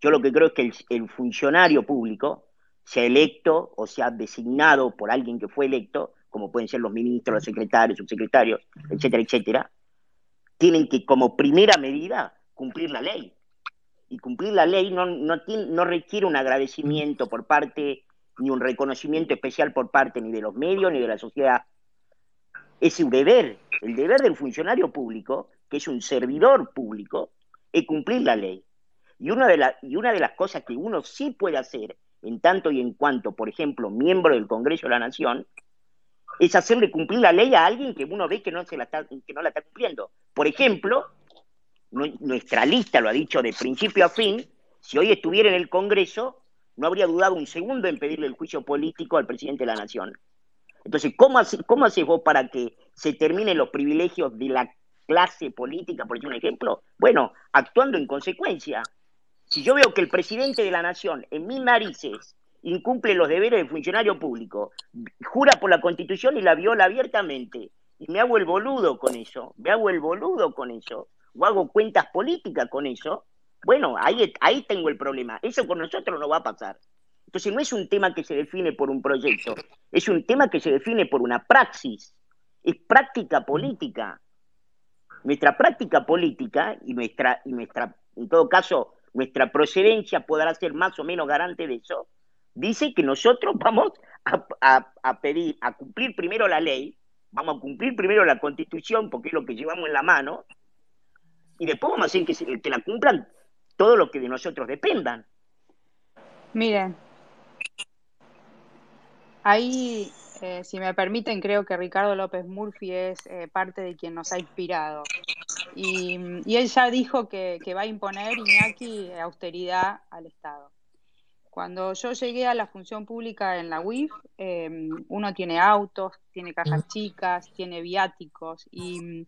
Yo lo que creo es que el, funcionario público, sea electo o sea designado por alguien que fue electo, como pueden ser los ministros, los secretarios, subsecretarios, etcétera, etcétera, tienen que como primera medida cumplir la ley. Y cumplir la ley no, no, no requiere un agradecimiento por parte, ni un reconocimiento especial por parte ni de los medios ni de la sociedad es un deber. El deber del funcionario público, que es un servidor público, es cumplir la ley. Y una, de y una de las cosas que uno sí puede hacer, en tanto y en cuanto, por ejemplo, miembro del Congreso de la Nación, es hacerle cumplir la ley a alguien que uno ve la, que no la está cumpliendo. Por ejemplo, nuestra lista lo ha dicho de principio a fin, si hoy estuviera en el Congreso, no habría dudado un segundo en pedirle el juicio político al presidente de la Nación. Entonces, ¿cómo, ¿cómo haces vos para que se terminen los privilegios de la clase política, por decir un ejemplo? Bueno, actuando en consecuencia. Si yo veo que el presidente de la nación, en mis narices, incumple los deberes del funcionario público, jura por la constitución y la viola abiertamente, y me hago el boludo con eso, me hago el boludo con eso, o hago cuentas políticas con eso, bueno, ahí, ahí tengo el problema. Eso con nosotros no va a pasar. Entonces no es un tema que se define por un proyecto, es un tema que se define por una praxis, es práctica política. Nuestra práctica política y nuestra, y nuestra, en todo caso, nuestra procedencia podrá ser más o menos garante de eso, dice que nosotros vamos a, pedir, a cumplir primero la ley, vamos a cumplir primero la constitución, porque es lo que llevamos en la mano, y después vamos a hacer que, que la cumplan todo lo que de nosotros dependan. Miren, Ahí, eh, si me permiten, creo que Ricardo López Murphy es eh, parte de quien nos ha inspirado. Y, él ya dijo que, va a imponer, Iñaki, austeridad al Estado. Cuando yo llegué a la función pública en la UIF, em, uno tiene autos, tiene cajas chicas, tiene viáticos y,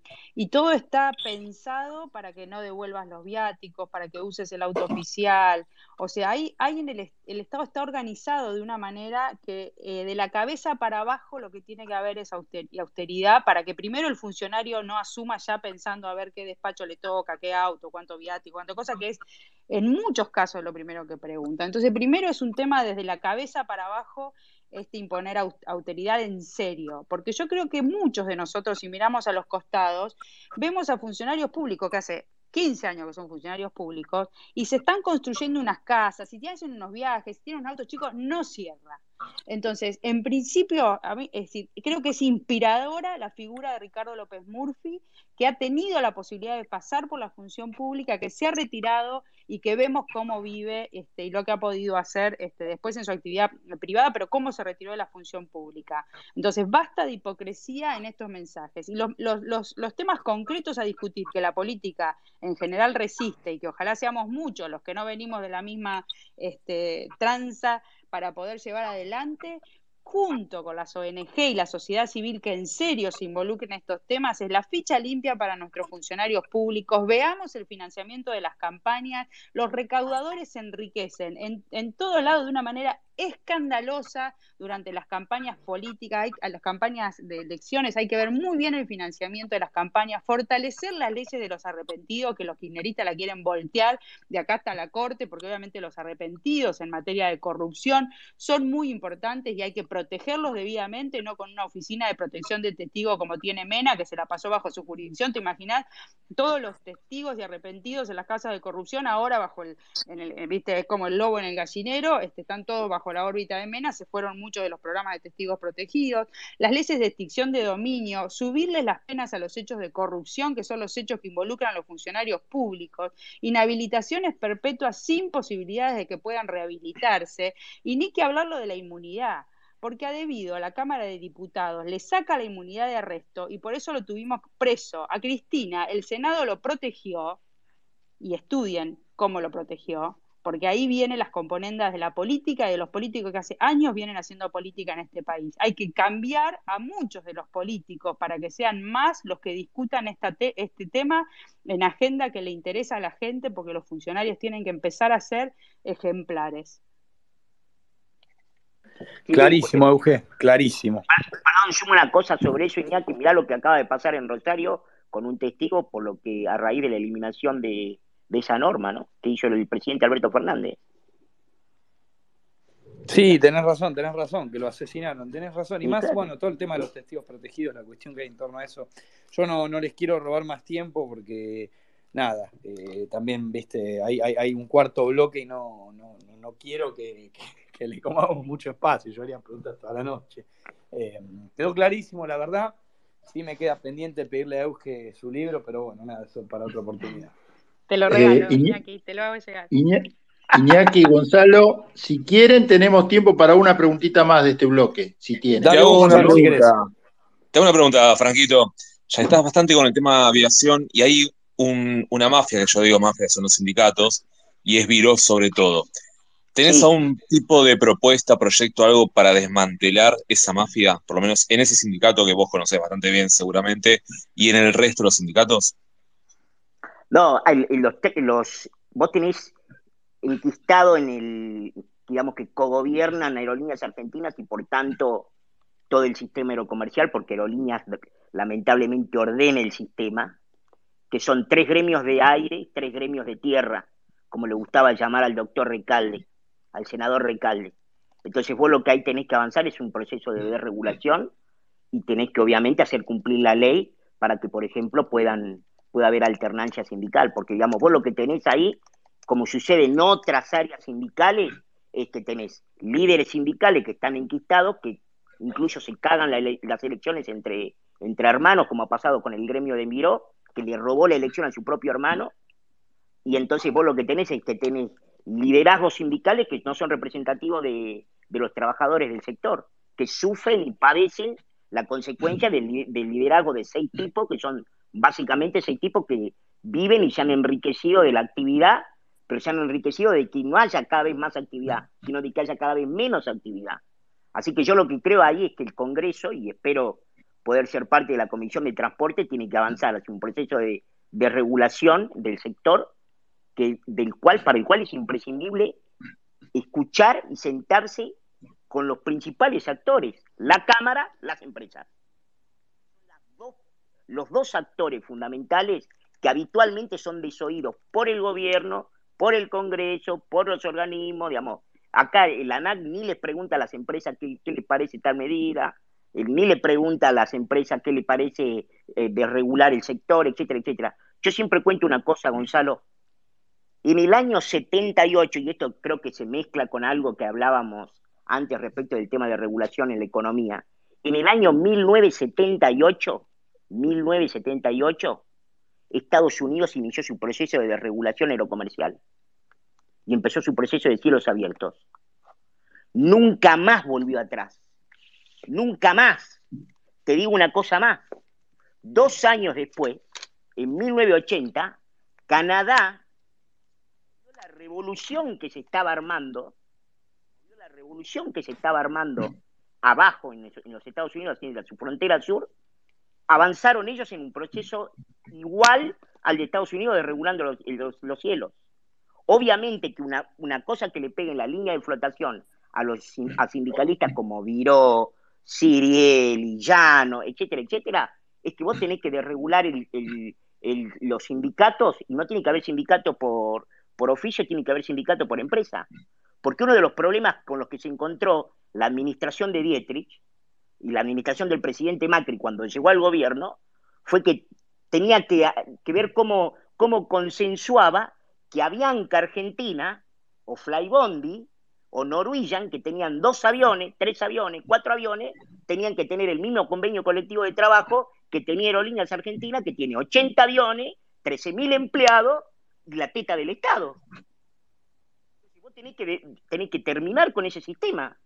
todo está pensado para que no devuelvas los viáticos, para que uses el auto oficial. O sea, hay, hay en el, el Estado está organizado de una manera que eh, de la cabeza para abajo lo que tiene que haber es austeridad para que primero el funcionario no asuma ya pensando a ver qué despacho le toca, qué auto, cuánto viático, cuánto cosa, que es en muchos casos lo primero que pregunta. Entonces, primero es un tema desde la cabeza para abajo, este imponer autoridad en serio, porque yo creo que muchos de nosotros, si miramos a los costados, vemos a funcionarios públicos que hace 15 años que son funcionarios públicos, y se están construyendo unas casas, si tienen unos viajes, si tienen un auto chico, no cierra. Entonces, en principio, a es creo que es inspiradora la figura de Ricardo López Murphy, que ha tenido la posibilidad de pasar por la función pública, que se ha retirado y que vemos cómo vive este, y lo que ha podido hacer este, después en su actividad privada, pero cómo se retiró de la función pública. Entonces, basta de hipocresía en estos mensajes. Y los, los, los temas concretos a discutir que la política en general resiste y que ojalá seamos muchos los que no venimos de la misma este, tranza para poder llevar adelante, junto con las ONG y la sociedad civil que en serio se involucren en estos temas, es la ficha limpia para nuestros funcionarios públicos. Veamos el financiamiento de las campañas. Los recaudadores se enriquecen en, en todo lado de una manera escandalosa durante las campañas políticas, hay, las campañas de elecciones, hay que ver muy bien el financiamiento de las campañas, fortalecer las leyes de los arrepentidos, que los kirchneristas la quieren voltear de acá hasta la corte, porque obviamente los arrepentidos en materia de corrupción son muy importantes y hay que protegerlos debidamente, no con una oficina de protección de testigos como tiene Mena, que se la pasó bajo su jurisdicción, ¿te imaginas? Todos los testigos y arrepentidos en las casas de corrupción ahora bajo el, en el viste, es como el lobo en el gallinero, este, están todos bajo la órbita de Mena, se fueron muchos de los programas de testigos protegidos, las leyes de extinción de dominio, subirles las penas a los hechos de corrupción, que son los hechos que involucran a los funcionarios públicos, inhabilitaciones perpetuas sin posibilidades de que puedan rehabilitarse, y ni que hablarlo de la inmunidad porque ha debido a la Cámara de Diputados le saca la inmunidad de arresto y por eso lo tuvimos preso. A Cristina el Senado lo protegió, y estudien cómo lo protegió, porque ahí vienen las componendas de la política y de los políticos que hace años vienen haciendo política en este país. Hay que cambiar a muchos de los políticos para que sean más los que discutan esta este tema en agenda que le interesa a la gente, porque los funcionarios tienen que empezar a ser ejemplares. Clarísimo, Euge, clarísimo. Perdón, sumo una cosa sobre eso, Iñaki. Mirá lo que acaba de pasar en Rosario con un testigo por lo que a raíz de la eliminación de, de esa norma, ¿no? Que hizo el presidente Alberto Fernández. Sí, tenés razón, tenés razón, que lo asesinaron, tenés razón. Y más, bueno, todo el tema de los testigos protegidos, la cuestión que hay en torno a eso. Yo no, no les quiero robar más tiempo porque, nada, eh, también, viste, hay, hay, un cuarto bloque y no, no, no quiero que, le comamos mucho espacio. Yo haría preguntas toda la noche. Eh, quedó clarísimo, la verdad. Sí me queda pendiente pedirle a Euge su libro, pero bueno, nada, eso para otra oportunidad. Te lo regalo, eh, Iñaki, te lo hago llegar. Iñaki, y Gonzalo, si quieren, tenemos tiempo para una preguntita más de este bloque, si tienen. Te hago una, pregunta, una pregunta, Franquito. Ya estás bastante con el tema aviación y hay una mafia, que yo digo mafia, son los sindicatos, y es Viró sobre todo. ¿Tenés algún tipo de propuesta, proyecto, algo para desmantelar esa mafia, por lo menos en ese sindicato que vos conocés bastante bien seguramente, y en el resto de los sindicatos? No, los, los, vos tenés enquistado en el, digamos que cogobiernan aerolíneas argentinas y por tanto todo el sistema aerocomercial, porque aerolíneas lamentablemente ordena el sistema, que son tres gremios de aire, tres gremios de tierra, como le gustaba llamar al doctor Recalde, al senador Recalde. Entonces vos lo que ahí tenés que avanzar es un proceso de desregulación y tenés que obviamente hacer cumplir la ley para que, por ejemplo, puedan puede haber alternancia sindical, porque digamos, vos lo que tenés ahí, como sucede en otras áreas sindicales, es que tenés líderes sindicales que están enquistados, que incluso se cagan las elecciones entre, entre hermanos, como ha pasado con el gremio de Miró, que le robó la elección a su propio hermano, y entonces vos lo que tenés es que tenés liderazgos sindicales que no son representativos de, los trabajadores del sector, que sufren y padecen la consecuencia del, del liderazgo de seis tipos que son básicamente seis tipos que viven y se han enriquecido de la actividad, pero se han enriquecido de que no haya cada vez más actividad, sino de que haya cada vez menos actividad. Así que yo lo que creo ahí es que el Congreso, y espero poder ser parte de la Comisión de Transporte, tiene que avanzar hacia un proceso de, regulación del sector que, del cual, para el cual es imprescindible escuchar y sentarse con los principales actores, la Cámara, las empresas los dos actores fundamentales que habitualmente son desoídos por el gobierno, por el Congreso, por los organismos, digamos. Acá el ANAC ni les pregunta a las empresas qué, les parece tal medida, ni le pregunta a las empresas qué le parece eh, desregular el sector, etcétera, etcétera. Yo siempre cuento una cosa, Gonzalo. En el año 78, y esto creo que se mezcla con algo que hablábamos antes respecto del tema de regulación en la economía, en el año 1978, 1978, Estados Unidos inició su proceso de desregulación aerocomercial y empezó su proceso de cielos abiertos. Nunca más volvió atrás. Nunca más. Te digo una cosa más. Dos años después, en 1980, Canadá, la revolución que se estaba armando, la revolución que se estaba armando abajo en los Estados Unidos, en su frontera sur, avanzaron ellos en un proceso igual al de Estados Unidos de regulando los, cielos. Obviamente que una, una, cosa que le pegue en la línea de flotación a los sindicalistas como Viró, Siriel, Llano, etcétera, etcétera, es que vos tenés que desregular los sindicatos y no tiene que haber sindicato por, por oficio, tiene que haber sindicato por empresa. Porque uno de los problemas con los que se encontró la administración de Dietrich y la administración del presidente Macri cuando llegó al gobierno fue que tenía que, ver cómo, cómo consensuaba que Avianca Argentina o Flybondi o Norwegian, que tenían dos aviones, tres aviones, cuatro aviones, tenían que tener el mismo convenio colectivo de trabajo que tenía Aerolíneas Argentina, que tiene 80 aviones, 13.000 empleados y la teta del Estado. Vos tenés que, tenés que terminar con ese sistema.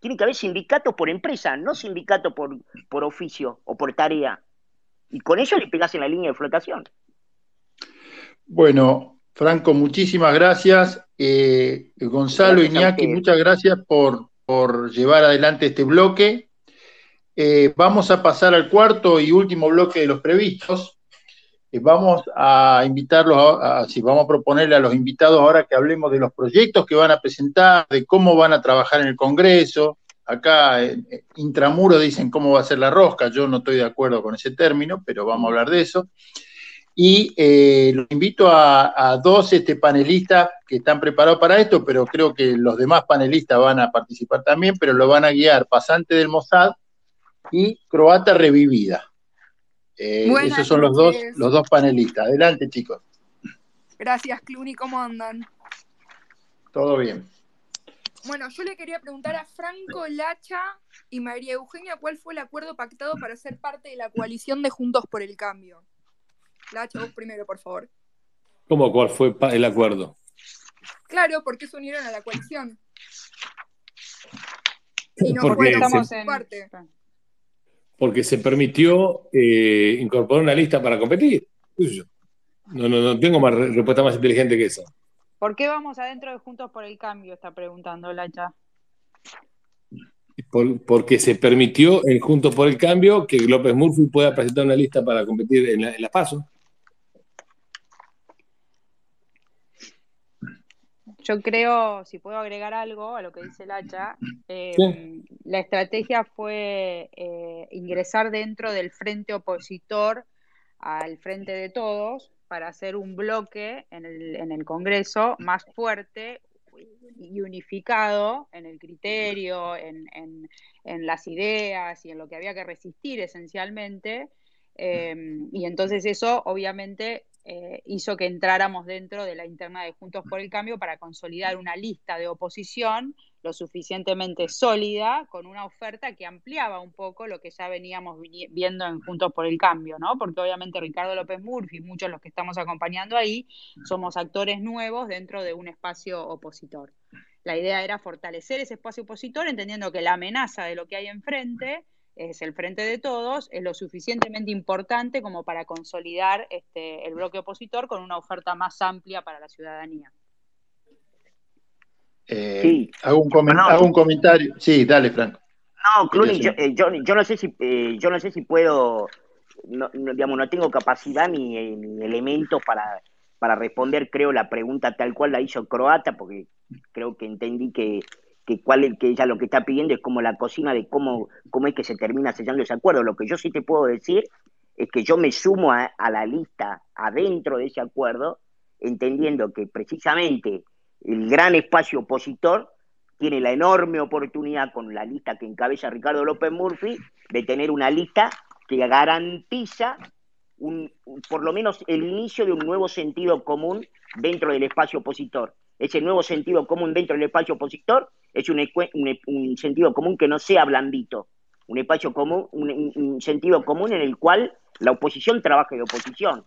Tiene que haber sindicatos por empresa, no sindicatos por, por oficio o por tarea. Y con eso le pegás en la línea de flotación. Bueno, Franco, muchísimas gracias. Eh, Gonzalo, Iñaki, muchas gracias por, por, llevar adelante este bloque. Eh, vamos a pasar al cuarto y último bloque de los previstos. Eh, vamos a invitarlos, a, si vamos a proponerle a los invitados ahora que hablemos de los proyectos que van a presentar, de cómo van a trabajar en el Congreso. Acá, intramuro, dicen cómo va a ser la rosca. Yo no estoy de acuerdo con ese término, pero vamos a hablar de eso. Y eh, los invito a, dos este, panelistas que están preparados para esto, pero creo que los demás panelistas van a participar también, pero lo van a guiar Pasante del Mossad y Croata Revivida. Eh, esos son los dos, los dos panelistas. Adelante, chicos. Gracias, Cluny. ¿Cómo andan? Todo bien. Bueno, yo le quería preguntar a Franco Lacha y María Eugenia cuál fue el acuerdo pactado para ser parte de la coalición de Juntos por el Cambio. Lacha, vos primero, por favor. ¿Cómo cuál fue el acuerdo? Claro, porque se unieron a la coalición. Y no porque, se, parte. porque se permitió eh, incorporar una lista para competir. No, no, no tengo más respuesta más inteligente que esa. ¿Por qué vamos adentro de Juntos por el Cambio? Está preguntando Lacha. porque se permitió en Juntos por el Cambio que López Murphy pueda presentar una lista para competir en, las pasos. Yo creo, si puedo agregar algo a lo que dice Lacha, eh, la estrategia fue eh, ingresar dentro del frente opositor al frente de todos para hacer un bloque en el, en el Congreso más fuerte y unificado en el criterio, en, en, las ideas y en lo que había que resistir esencialmente. Eh, y entonces eso obviamente eh, hizo que entráramos dentro de la interna de Juntos por el Cambio para consolidar una lista de oposición lo suficientemente sólida con una oferta que ampliaba un poco lo que ya veníamos viendo en Juntos por el Cambio, ¿no? Porque obviamente Ricardo López Murphy, muchos de los que estamos acompañando ahí, somos actores nuevos dentro de un espacio opositor. La idea era fortalecer ese espacio opositor entendiendo que la amenaza de lo que hay enfrente es el frente de todos, es lo suficientemente importante como para consolidar este, el bloque opositor con una oferta más amplia para la ciudadanía. Eh, hago, un comentario. Sí, dale, Franco. No, Cluny, eh, yo, no sé si, eh, yo no sé si puedo, no, digamos, no tengo capacidad ni, elementos para, para responder, creo, la pregunta tal cual la hizo Croata, porque creo que entendí que que cuál que ella lo que está pidiendo es como la cocina de cómo, cómo es que se termina sellando ese acuerdo. Lo que yo sí te puedo decir es que yo me sumo a, la lista adentro de ese acuerdo, entendiendo que precisamente el gran espacio opositor tiene la enorme oportunidad con la lista que encabeza Ricardo López Murphy de tener una lista que garantiza un, por lo menos el inicio de un nuevo sentido común dentro del espacio opositor. Ese nuevo sentido común dentro del espacio opositor es un, un, sentido común que no sea blandito, un espacio común, un, sentido común en el cual la oposición trabaje de oposición,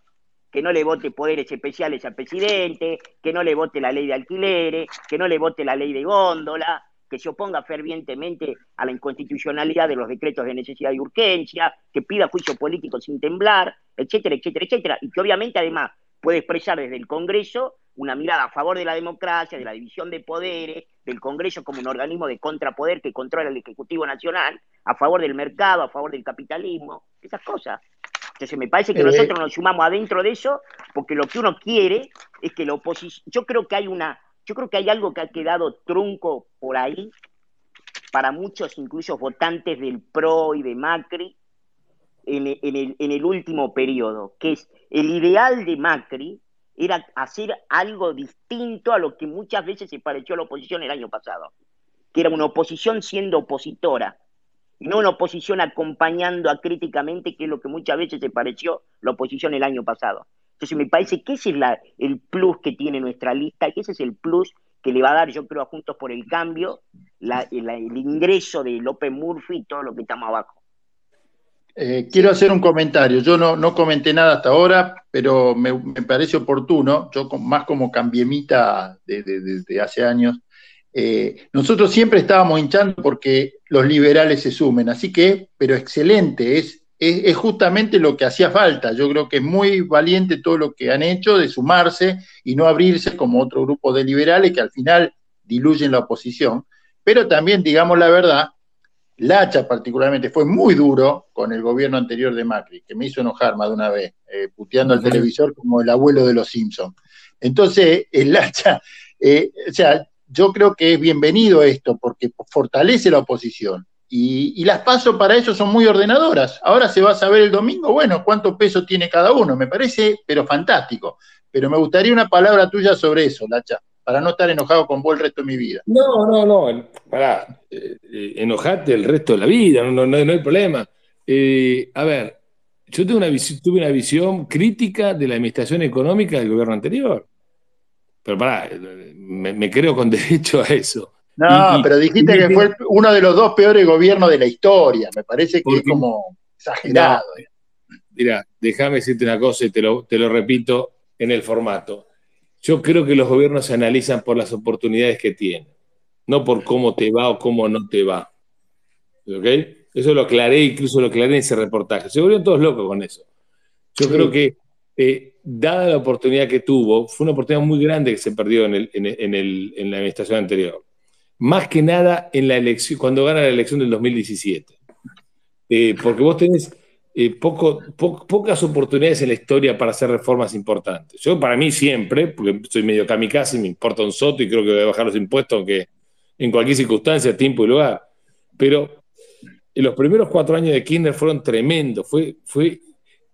que no le vote poderes especiales al presidente, que no le vote la ley de alquileres, que no le vote la ley de góndola, que se oponga fervientemente a la inconstitucionalidad de los decretos de necesidad y urgencia, que pida juicio político sin temblar, etcétera, etcétera, etcétera, y que obviamente además puede expresar desde el Congreso una mirada a favor de la democracia, de la división de poderes, del Congreso como un organismo de contrapoder que controla el Ejecutivo Nacional, a favor del mercado, a favor del capitalismo, esas cosas. Entonces me parece que eh, nosotros nos sumamos adentro de eso porque lo que uno quiere es que la oposición, yo creo que hay una, yo creo que hay algo que ha quedado trunco por ahí para muchos, incluso votantes del PRO y de Macri, en, el, en el último periodo, que es el ideal de Macri era hacer algo distinto a lo que muchas veces se pareció a la oposición el año pasado, que era una oposición siendo opositora, y no una oposición acompañando a críticamente, que es lo que muchas veces se pareció la oposición el año pasado. Entonces me parece que ese es el plus que tiene nuestra lista, que ese es el plus que le va a dar, yo creo, a Juntos por el Cambio, el ingreso de López Murphy y todo lo que estamos abajo. Eh, quiero hacer un comentario. Yo no, no, comenté nada hasta ahora, pero me, parece oportuno, yo más como cambiemita desde hace años, eh, nosotros siempre estábamos hinchando porque los liberales se sumen, así que, pero excelente, es, es, justamente lo que hacía falta. Yo creo que es muy valiente todo lo que han hecho de sumarse y no abrirse como otro grupo de liberales que al final diluyen la oposición. Pero también, digamos la verdad, Lacha particularmente fue muy duro con el gobierno anterior de Macri, que me hizo enojar más de una vez, eh, puteando al televisor como el abuelo de los Simpsons. Entonces, el Lacha, eh, o sea, yo creo que es bienvenido esto porque fortalece la oposición. Y, las pasos para eso son muy ordenadoras. Ahora se va a saber el domingo, bueno, cuánto peso tiene cada uno. Me parece, pero fantástico. Pero me gustaría una palabra tuya sobre eso, Lacha para no estar enojado con vos el resto de mi vida. No, no, no, para, eh, eh, enojarte el resto de la vida, no, no, no hay problema. Eh, a ver, yo tuve una, tuve una visión crítica de la administración económica del gobierno anterior. Pero pará, me, creo con derecho a eso. No, pero dijiste que fue uno de los dos peores gobiernos de la historia. Me parece que es como exagerado. mira, déjame decirte una cosa y te lo, te lo repito en el formato. Yo creo que los gobiernos se analizan por las oportunidades que tienen, no por cómo te va o cómo no te va. ¿Ok? Eso lo aclaré, incluso lo aclaré en ese reportaje. Se volvieron todos locos con eso. Yo creo que, eh, dada la oportunidad que tuvo, fue una oportunidad muy grande que se perdió en, en la administración anterior. Más que nada en la elección, cuando gana la elección del 2017. Eh, porque vos tenés pocas oportunidades en la historia para hacer reformas importantes. Yo, para mí, siempre, porque soy medio kamikaze, me importa un soto y creo que voy a bajar los impuestos, aunque en cualquier circunstancia, tiempo y lugar. Pero los primeros cuatro años de Kirchner fueron tremendos, fue, fue,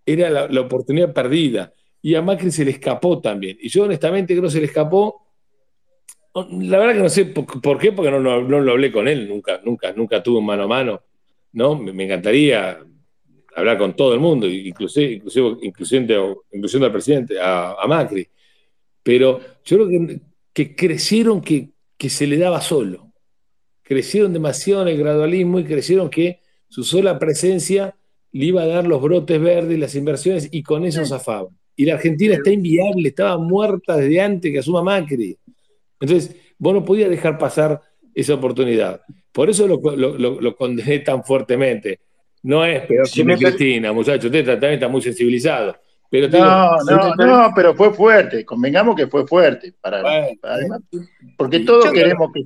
era la, oportunidad perdida. Y a Macri se le escapó también. Y yo, honestamente, creo que se le escapó. La verdad que no sé por, qué, porque no, no, lo hablé con él, nunca, nunca, nunca tuve un mano a mano. ¿no? me encantaría hablar con todo el mundo, inclusive, inclusive, incluyendo, al presidente, a, Macri. Pero yo creo que, crecieron que, se le daba solo. Crecieron demasiado en el gradualismo y crecieron que su sola presencia le iba a dar los brotes verdes las inversiones y con eso zafaban. Y la Argentina está inviable, estaba muerta desde antes que asuma Macri. Entonces, vos no podías dejar pasar esa oportunidad. Por eso lo, lo condené tan fuertemente. No es peor que Cristina, muchachos. Usted también está muy sensibilizado. Pero no, no, no, pero fue fuerte. Convengamos que fue fuerte. Para, porque todos queremos que.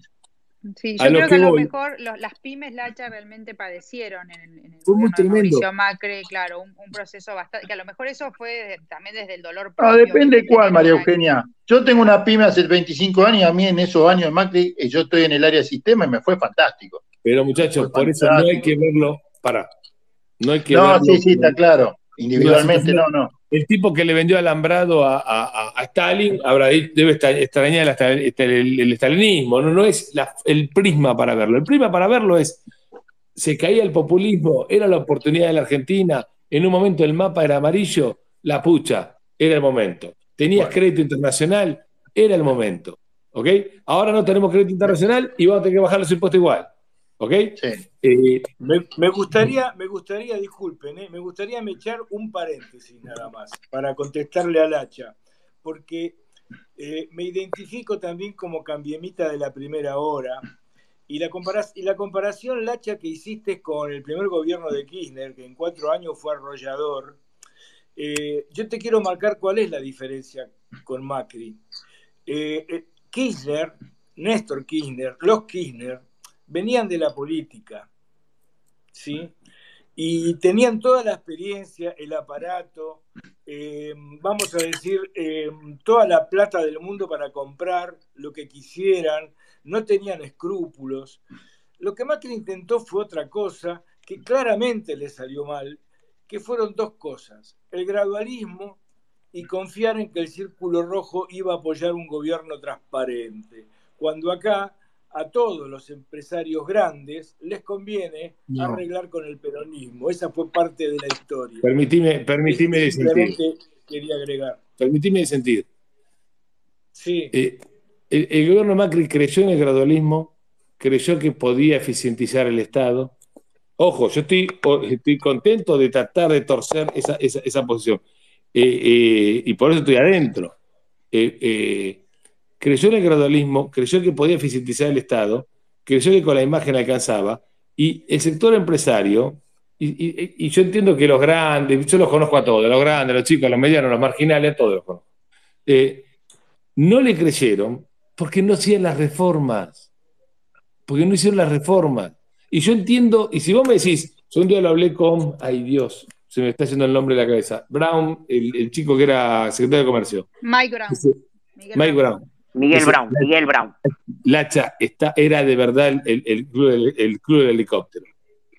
Sí, yo creo que, a lo mejor las pymes Lacha realmente padecieron en, el, el gobierno de Macri, claro, un, proceso bastante, que a lo mejor eso fue también desde el dolor propio. No, depende cuál, María Eugenia. Yo tengo una pyme hace 25 años y a mí en esos años de Macri, eh, yo estoy en el área de sistema y me fue fantástico. Pero muchachos, por eso no hay que verlo, para, no hay que No, sí, sí, está claro. Individualmente, no, no. El tipo que le vendió alambrado a, Stalin habrá, debe extrañar el, el, stalinismo. No, no es el prisma para verlo. El prisma para verlo es, se caía el populismo, era la oportunidad de la Argentina, en un momento el mapa era amarillo, la pucha, era el momento. Tenías crédito internacional, era el momento. ¿Ok? Ahora no tenemos crédito internacional y vamos a tener que bajar los impuestos igual. ¿Ok? Eh, me, gustaría, me gustaría, disculpen, eh, me gustaría me echar un paréntesis nada más para contestarle al hacha, porque eh, me identifico también como cambiemita de la primera hora. Y la, y la comparación, Lacha, que hiciste con el primer gobierno de Kirchner, que en cuatro años fue arrollador, yo te quiero marcar cuál es la diferencia con Macri. Kirchner, Néstor Kirchner, los Kirchner, venían de la política, ¿sí? Y tenían toda la experiencia, el aparato, eh, vamos a decir, eh, toda la plata del mundo para comprar lo que quisieran, no tenían escrúpulos. Lo que Macri intentó fue otra cosa que claramente le salió mal, que fueron dos cosas, el gradualismo y confiar en que el Círculo Rojo iba a apoyar un gobierno transparente, cuando acá a todos los empresarios grandes les conviene arreglar con el peronismo. Esa fue parte de la historia. Permitime, permitime disentir. quería agregar. Permitime disentir. Sí. Eh, el, gobierno Macri creyó en el gradualismo, creyó que podía eficientizar el Estado. Ojo, yo estoy, estoy contento de tratar de torcer esa, posición. Eh, eh, y por eso estoy adentro creyó en el gradualismo, creyó que podía eficientizar el Estado, creyó que con la imagen alcanzaba, y el sector empresario, y, yo entiendo que los grandes, yo los conozco a todos, los grandes, los chicos, los medianos, los marginales, a todos los conozco, eh, no le creyeron porque no hacían las reformas, porque no hicieron las reformas. Y yo entiendo, y si vos me decís, yo un día lo hablé con, ay Dios, se me está haciendo el nombre de la cabeza, Brown, el, chico que era secretario de Comercio. Mike Brown. Mike Brown. Miguel Brown, Miguel Brown. Lacha está, era de verdad el, club, del helicóptero.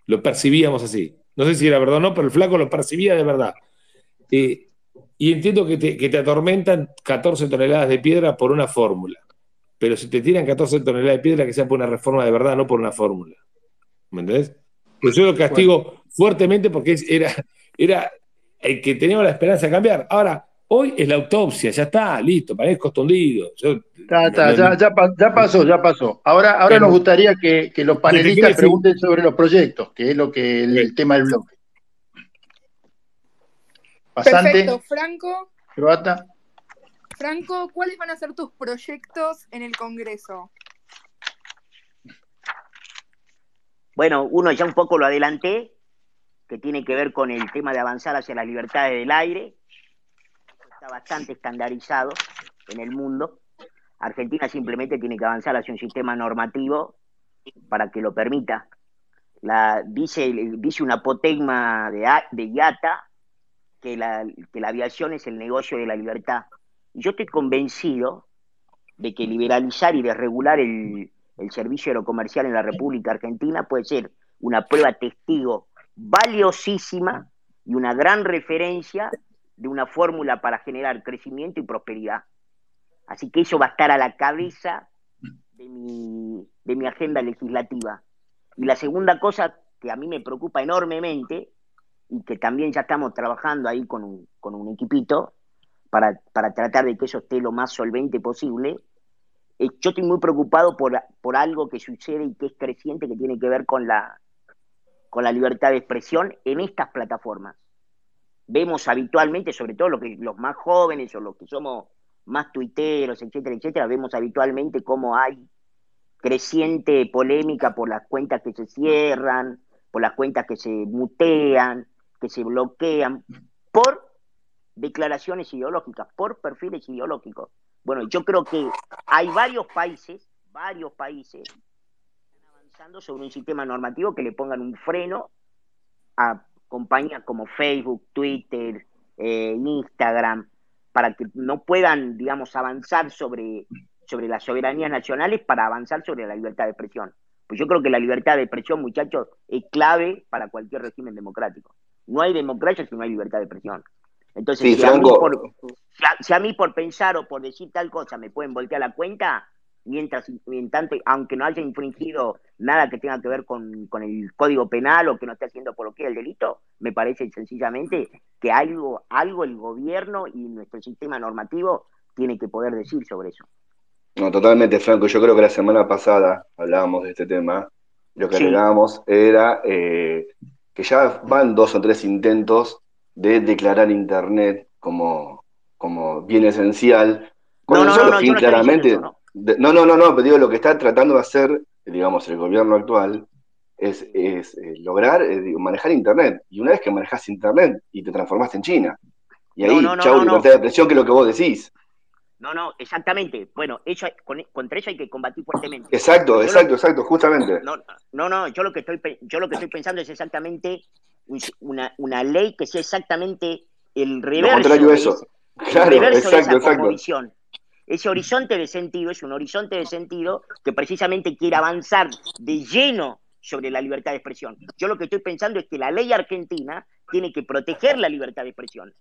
Lo percibíamos así. No sé si era verdad o no, pero el flaco lo percibía de verdad. Eh, y entiendo que te, atormentan 14 toneladas de piedra por una fórmula. Pero si te tiran 14 toneladas de piedra, que sea por una reforma de verdad, no por una fórmula. ¿Me entendés? Pues yo lo castigo fuertemente porque era, era el que teníamos la esperanza de cambiar. Ahora, Hoy es la autopsia, ya está, listo, parezco escondido. ya, ya, pasó, ya pasó. Ahora, ahora nos gustaría que, los panelistas pregunten sobre los proyectos, que es lo que el, tema del bloque. Pasante. Perfecto, Franco. Croata. Franco, ¿cuáles van a ser tus proyectos en el Congreso? Bueno, uno ya un poco lo adelanté, que tiene que ver con el tema de avanzar hacia las libertades del aire bastante estandarizado en el mundo. Argentina simplemente tiene que avanzar hacia un sistema normativo para que lo permita. Dice, dice una apotegma de, de IATA que la, que la aviación es el negocio de la libertad. Y yo estoy convencido de que liberalizar y desregular el, el servicio aerocomercial en la República Argentina puede ser una prueba testigo valiosísima y una gran referencia de una fórmula para generar crecimiento y prosperidad. Así que eso va a estar a la cabeza de mi, de mi agenda legislativa. Y la segunda cosa que a mí me preocupa enormemente y que también ya estamos trabajando ahí con un, con un equipito para, para, tratar de que eso esté lo más solvente posible, yo estoy muy preocupado por, por algo que sucede y que es creciente que tiene que ver con la, con la libertad de expresión en estas plataformas vemos habitualmente, sobre todo los, que, los más jóvenes o los que somos más tuiteros, etcétera, etcétera, vemos habitualmente cómo hay creciente polémica por las cuentas que se cierran, por las cuentas que se mutean, que se bloquean, por declaraciones ideológicas, por perfiles ideológicos. Bueno, yo creo que hay varios países, varios países, avanzando sobre un sistema normativo que le pongan un freno a compañías como Facebook, Twitter, eh, Instagram, para que no puedan, digamos, avanzar sobre, sobre las soberanías nacionales para avanzar sobre la libertad de expresión. Pues yo creo que la libertad de expresión, muchachos, es clave para cualquier régimen democrático. No hay democracia si no hay libertad de expresión. Entonces, si, a mí por, si, a, mí por, pensar o por decir tal cosa me pueden voltear la cuenta, mientras, tanto, aunque no haya infringido nada que tenga que ver con, el código penal o que no esté haciendo por lo que es el delito, me parece sencillamente que algo, algo el gobierno y nuestro sistema normativo tiene que poder decir sobre eso. No, totalmente, Franco. Yo creo que la semana pasada hablábamos de este tema. Lo que agregábamos era eh, que ya van dos o tres intentos de declarar Internet como, como bien esencial. no, no, no, no, claramente. No. no, no, no, no, pero digo, lo que está tratando de hacer, digamos, el gobierno actual es, es eh, lograr eh, manejar Internet. Y una vez que manejas Internet y te transformaste en China. Y ahí, chau, libertad de expresión, que es lo que vos decís. No, no, exactamente. Bueno, eso, contra eso hay que combatir fuertemente. Exacto, exacto, exacto, justamente. No, no, no, yo lo que estoy, yo lo que estoy pensando es exactamente una, una ley que sea exactamente el reverso. de eso. Claro, exacto, de esa exacto. Ese horizonte de sentido es un horizonte de sentido que precisamente quiere avanzar de lleno sobre la libertad de expresión. Yo lo que estoy pensando es que la ley argentina tiene que proteger la libertad de expresión.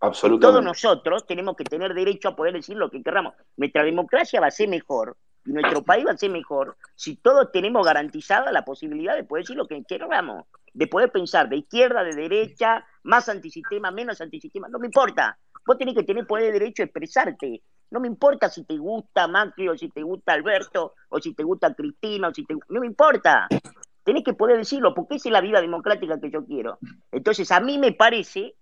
Absolutamente. Todos nosotros tenemos que tener derecho a poder decir lo que queramos. Nuestra democracia va a ser mejor y nuestro país va a ser mejor si todos tenemos garantizada la posibilidad de poder decir lo que queramos, de poder pensar de izquierda, de derecha, más antisistema, menos antisistema, no me importa. Vos tenés que tener poder de derecho a expresarte. No me importa si te gusta Macri o si te gusta Alberto o si te gusta Cristina o si te no me importa. Tenés que poder decirlo porque esa es la vida democrática que yo quiero. Entonces a mí me parece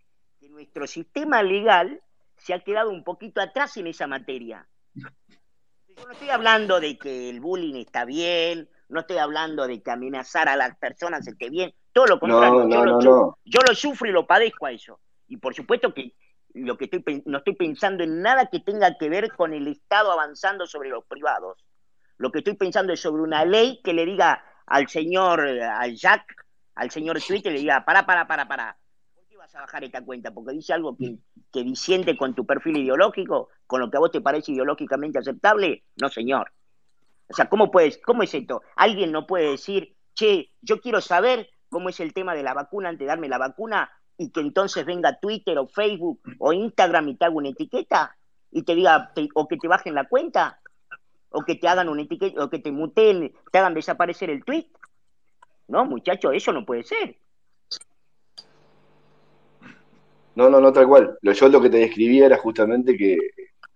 nuestro sistema legal se ha quedado un poquito atrás en esa materia. Yo no estoy hablando de que el bullying está bien, no estoy hablando de que amenazar a las personas esté bien, todo lo contrario. yo, lo, sufro y lo padezco a eso. Y por supuesto que lo que estoy, no estoy pensando en nada que tenga que ver con el Estado avanzando sobre los privados. Lo que estoy pensando es sobre una ley que le diga al señor, al Jack, al señor Twitter, le diga, para, para, para, para, a bajar esta cuenta porque dice algo que, que disiente con tu perfil ideológico, con lo que a vos te parece ideológicamente aceptable, no señor. O sea, ¿cómo, puedes, ¿cómo es esto? Alguien no puede decir, che, yo quiero saber cómo es el tema de la vacuna antes de darme la vacuna y que entonces venga Twitter o Facebook o Instagram y te haga una etiqueta y te diga, o que te bajen la cuenta, o que te hagan una etiqueta, o que te muteen, te hagan desaparecer el tweet. No, muchacho, eso no puede ser. No, no, no, tal cual. Yo lo que te describía era justamente que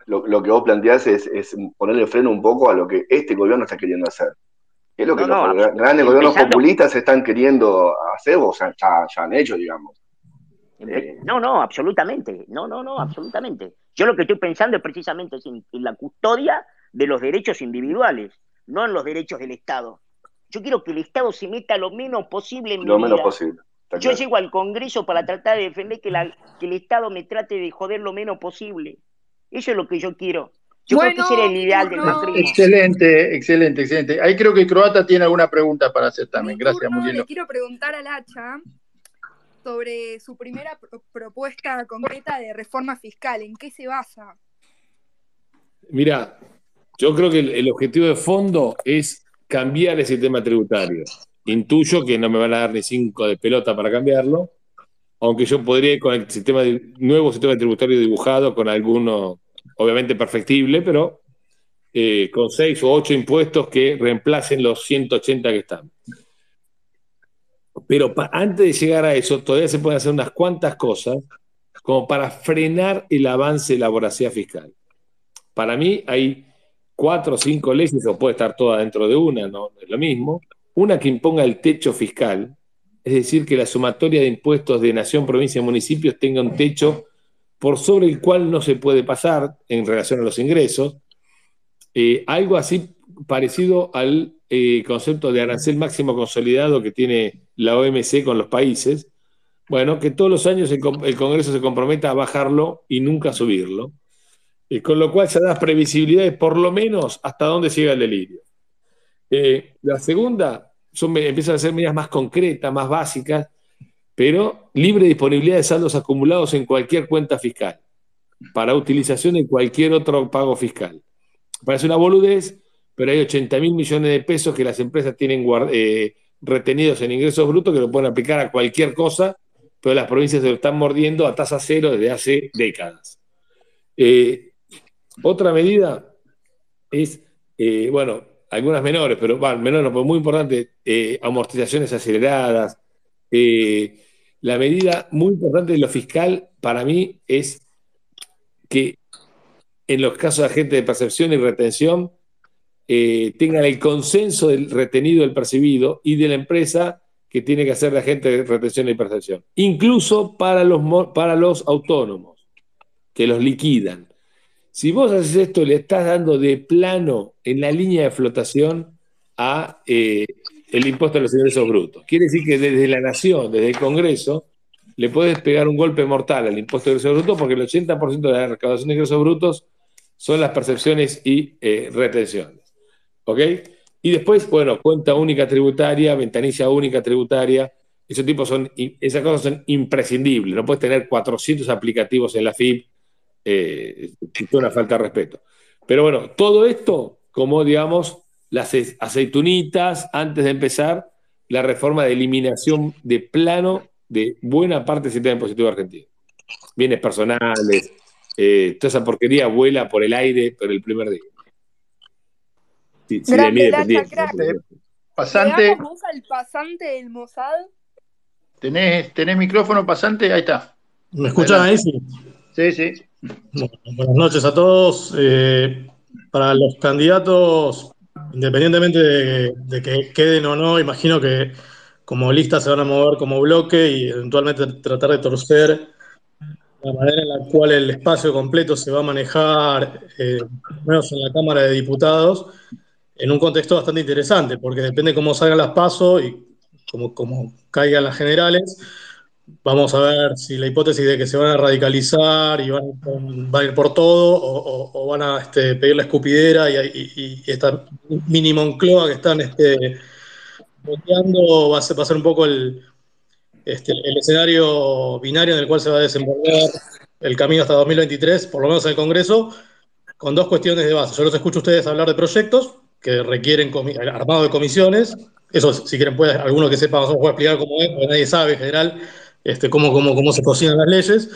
lo, que vos planteás es, ponerle freno un poco a lo que este gobierno está queriendo hacer. es lo que los grandes gobiernos populistas están queriendo hacer o sea, ya, han hecho, digamos. Eh, no, no, absolutamente. No, no, no, absolutamente. Yo lo que estoy pensando es precisamente en, la custodia de los derechos individuales, no en los derechos del Estado. Yo quiero que el Estado se meta lo menos posible en lo menos posible. Yo llego al Congreso para tratar de defender que, el Estado me trate de joder lo menos posible. Eso es lo que yo quiero. Yo creo que ese era el ideal del macrismo. Excelente, excelente, excelente. Ahí creo que Croata tiene alguna pregunta para hacer también. Gracias, Murielo. Le quiero preguntar al Hacha sobre su primera propuesta concreta de reforma fiscal. ¿En qué se basa? Mira, yo creo que el objetivo de fondo es cambiar el sistema tributario. Intuyo que no me van a dar ni cinco de pelota para cambiarlo, aunque yo podría ir con el sistema nuevo sistema tributario dibujado, con alguno obviamente perfectible, pero eh, con seis o ocho impuestos que reemplacen los 180 que están. Pero antes de llegar a eso, todavía se pueden hacer unas cuantas cosas como para frenar el avance de la voracidad fiscal. Para mí hay cuatro o cinco leyes, o puede estar toda dentro de una, no es lo mismo, una que imponga el techo fiscal, es decir, que la sumatoria de impuestos de nación, provincia y municipios tenga un techo por sobre el cual no se puede pasar en relación a los ingresos. Eh, algo así parecido al eh, concepto de arancel máximo consolidado que tiene la OMC con los países. Bueno, que todos los años el, Congreso se comprometa a bajarlo y nunca subirlo. Eh, con lo cual se da previsibilidad de por lo menos hasta dónde llega el delirio. Eh, la segunda son, empiezan a ser medidas más concretas, más básicas, pero libre disponibilidad de saldos acumulados en cualquier cuenta fiscal para utilización en cualquier otro pago fiscal. Parece una boludez, pero hay 80 mil millones de pesos que las empresas tienen eh, retenidos en ingresos brutos que lo pueden aplicar a cualquier cosa, pero las provincias se lo están mordiendo a tasa cero desde hace décadas. Eh, otra medida es eh, bueno, algunas menores, pero bueno, menores, pero muy importante, eh, amortizaciones aceleradas. la medida muy importante de lo fiscal para mí es que en los casos de agentes de percepción y retención tengan el consenso del retenido, del percibido y de la empresa que tiene que hacer de agente de retención y percepción. Incluso para los, para los autónomos, que los liquidan. Si vos haces esto, le estás dando de plano en la línea de flotación a eh, el impuesto a los ingresos brutos. Quiere decir que desde la nación, desde el Congreso, le puedes pegar un golpe mortal al impuesto de ingresos brutos porque el 80% de la recaudación de ingresos brutos son las percepciones y eh, retenciones. ¿Ok? Y después, bueno, cuenta única tributaria, ventanilla única tributaria. Esos tipos son, esas cosas son imprescindibles. No puedes tener 400 aplicativos en la FIP, eh, es una falta de respeto. Pero bueno, todo esto, como digamos, las aceitunitas antes de empezar la reforma de eliminación de plano de buena parte del sistema impositivo argentino. Bienes personales, eh, toda esa porquería vuela por el aire por el primer día. Si, Pasante. al pasante del Mossad? ¿Tenés, ¿Tenés micrófono pasante? Ahí está. ¿Me escuchan ahí? Sí. Sí, sí. buenas noches a todos. Eh, para los candidatos, independientemente de, que queden o no, imagino que como lista se van a mover como bloque y eventualmente tratar de torcer la manera en la cual el espacio completo se va a manejar, eh, menos en la Cámara de Diputados en un contexto bastante interesante, porque depende cómo salgan las pasos y cómo, caigan las generales, vamos a ver si la hipótesis de que se van a radicalizar y van, a ir por todo o, van a este, pedir la escupidera y, esta mini Moncloa que están este, va a, ser, va a ser un poco el, este, el escenario binario en el cual se va a desenvolver el camino hasta 2023, por lo menos en el Congreso, con dos cuestiones de base. Yo los escucho a ustedes hablar de proyectos, que requieren armado de comisiones. Eso, si quieren, puede, alguno que sepa, vamos a explicar cómo es, porque nadie sabe en general este, cómo, cómo, cómo se cocinan las leyes.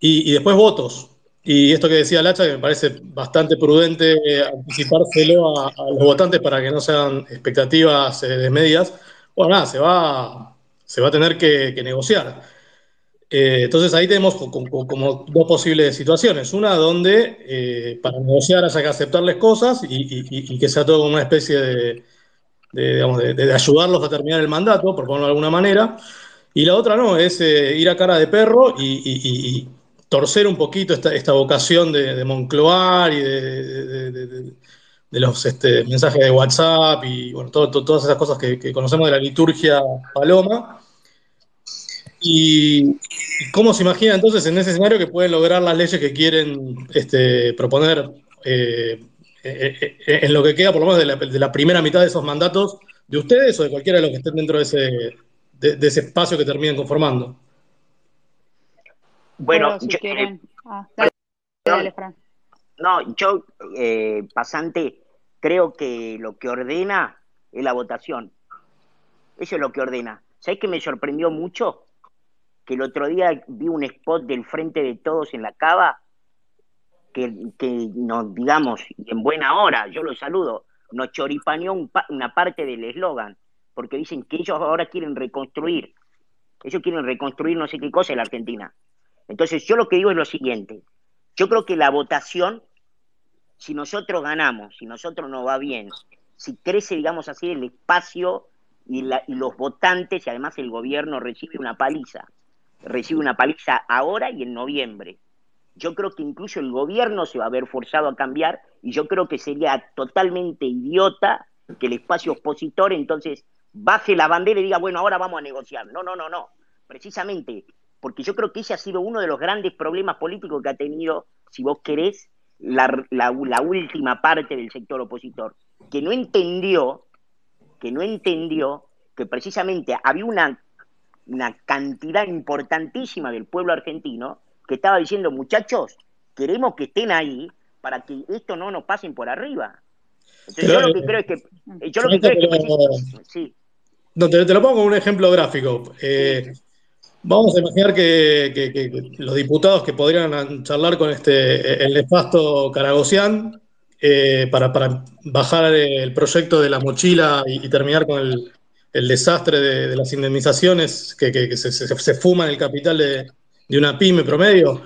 Y, después votos. Y esto que decía Lacha, que me parece bastante prudente anticipárselo a, los votantes para que no sean expectativas eh, desmedidas. Bueno, nada, se va, se va a tener que negociar. Eh, entonces ahí tenemos como, dos posibles situaciones. Una donde eh, para negociar haya que aceptarles cosas y, que sea todo como una especie de, ayudarlos a terminar el mandato, por ponerlo de alguna manera. Y la otra no, es eh, ir a cara de perro y, torcer un poquito esta, vocación de, Moncloar y de, los este, mensajes de WhatsApp y bueno, todas esas cosas que conocemos de la liturgia paloma ¿Y cómo se imagina entonces en ese escenario que pueden lograr las leyes que quieren este, proponer eh, eh, eh, en lo que queda, por lo menos de la, primera mitad de esos mandatos de ustedes o de cualquiera de los que estén dentro de ese, de, ese espacio que terminen conformando? Bueno, si quieren. Ah, dale, Fran. No, yo, pasante, creo que lo que ordena es la votación. Eso es lo que ordena. ¿Sabes qué me sorprendió mucho? Que el otro día vi un spot del Frente de Todos en la Cava, que, que nos, digamos, en buena hora, yo lo saludo, nos choripaneó una parte del eslogan, porque dicen que ellos ahora quieren reconstruir, ellos quieren reconstruir no sé qué cosa en la Argentina. Entonces yo lo que digo es lo siguiente, yo creo que la votación, si nosotros ganamos, si nosotros nos va bien, si crece, digamos así, el espacio y, y los votantes y además el gobierno recibe una paliza recibe una paliza ahora y en noviembre. Yo creo que incluso el gobierno se va a ver forzado a cambiar y yo creo que sería totalmente idiota que el espacio opositor entonces baje la bandera y diga, bueno, ahora vamos a negociar. No, no, no, no. Precisamente porque yo creo que ese ha sido uno de los grandes problemas políticos que ha tenido, si vos querés, la, la, última parte del sector opositor, que no entendió, que no entendió que precisamente había una una cantidad importantísima del pueblo argentino que estaba diciendo, muchachos, queremos que estén ahí para que esto no nos pasen por arriba. Entonces, yo lo que creo es que... Yo lo que creo es que sí. No, te, lo pongo con un ejemplo gráfico. Eh, vamos a imaginar que, los diputados que podrían charlar con este el nefasto Caragosian, eh, para, bajar el proyecto de la mochila y, terminar con el, desastre de, las indemnizaciones que, se, se, fuman el capital de, una pyme promedio.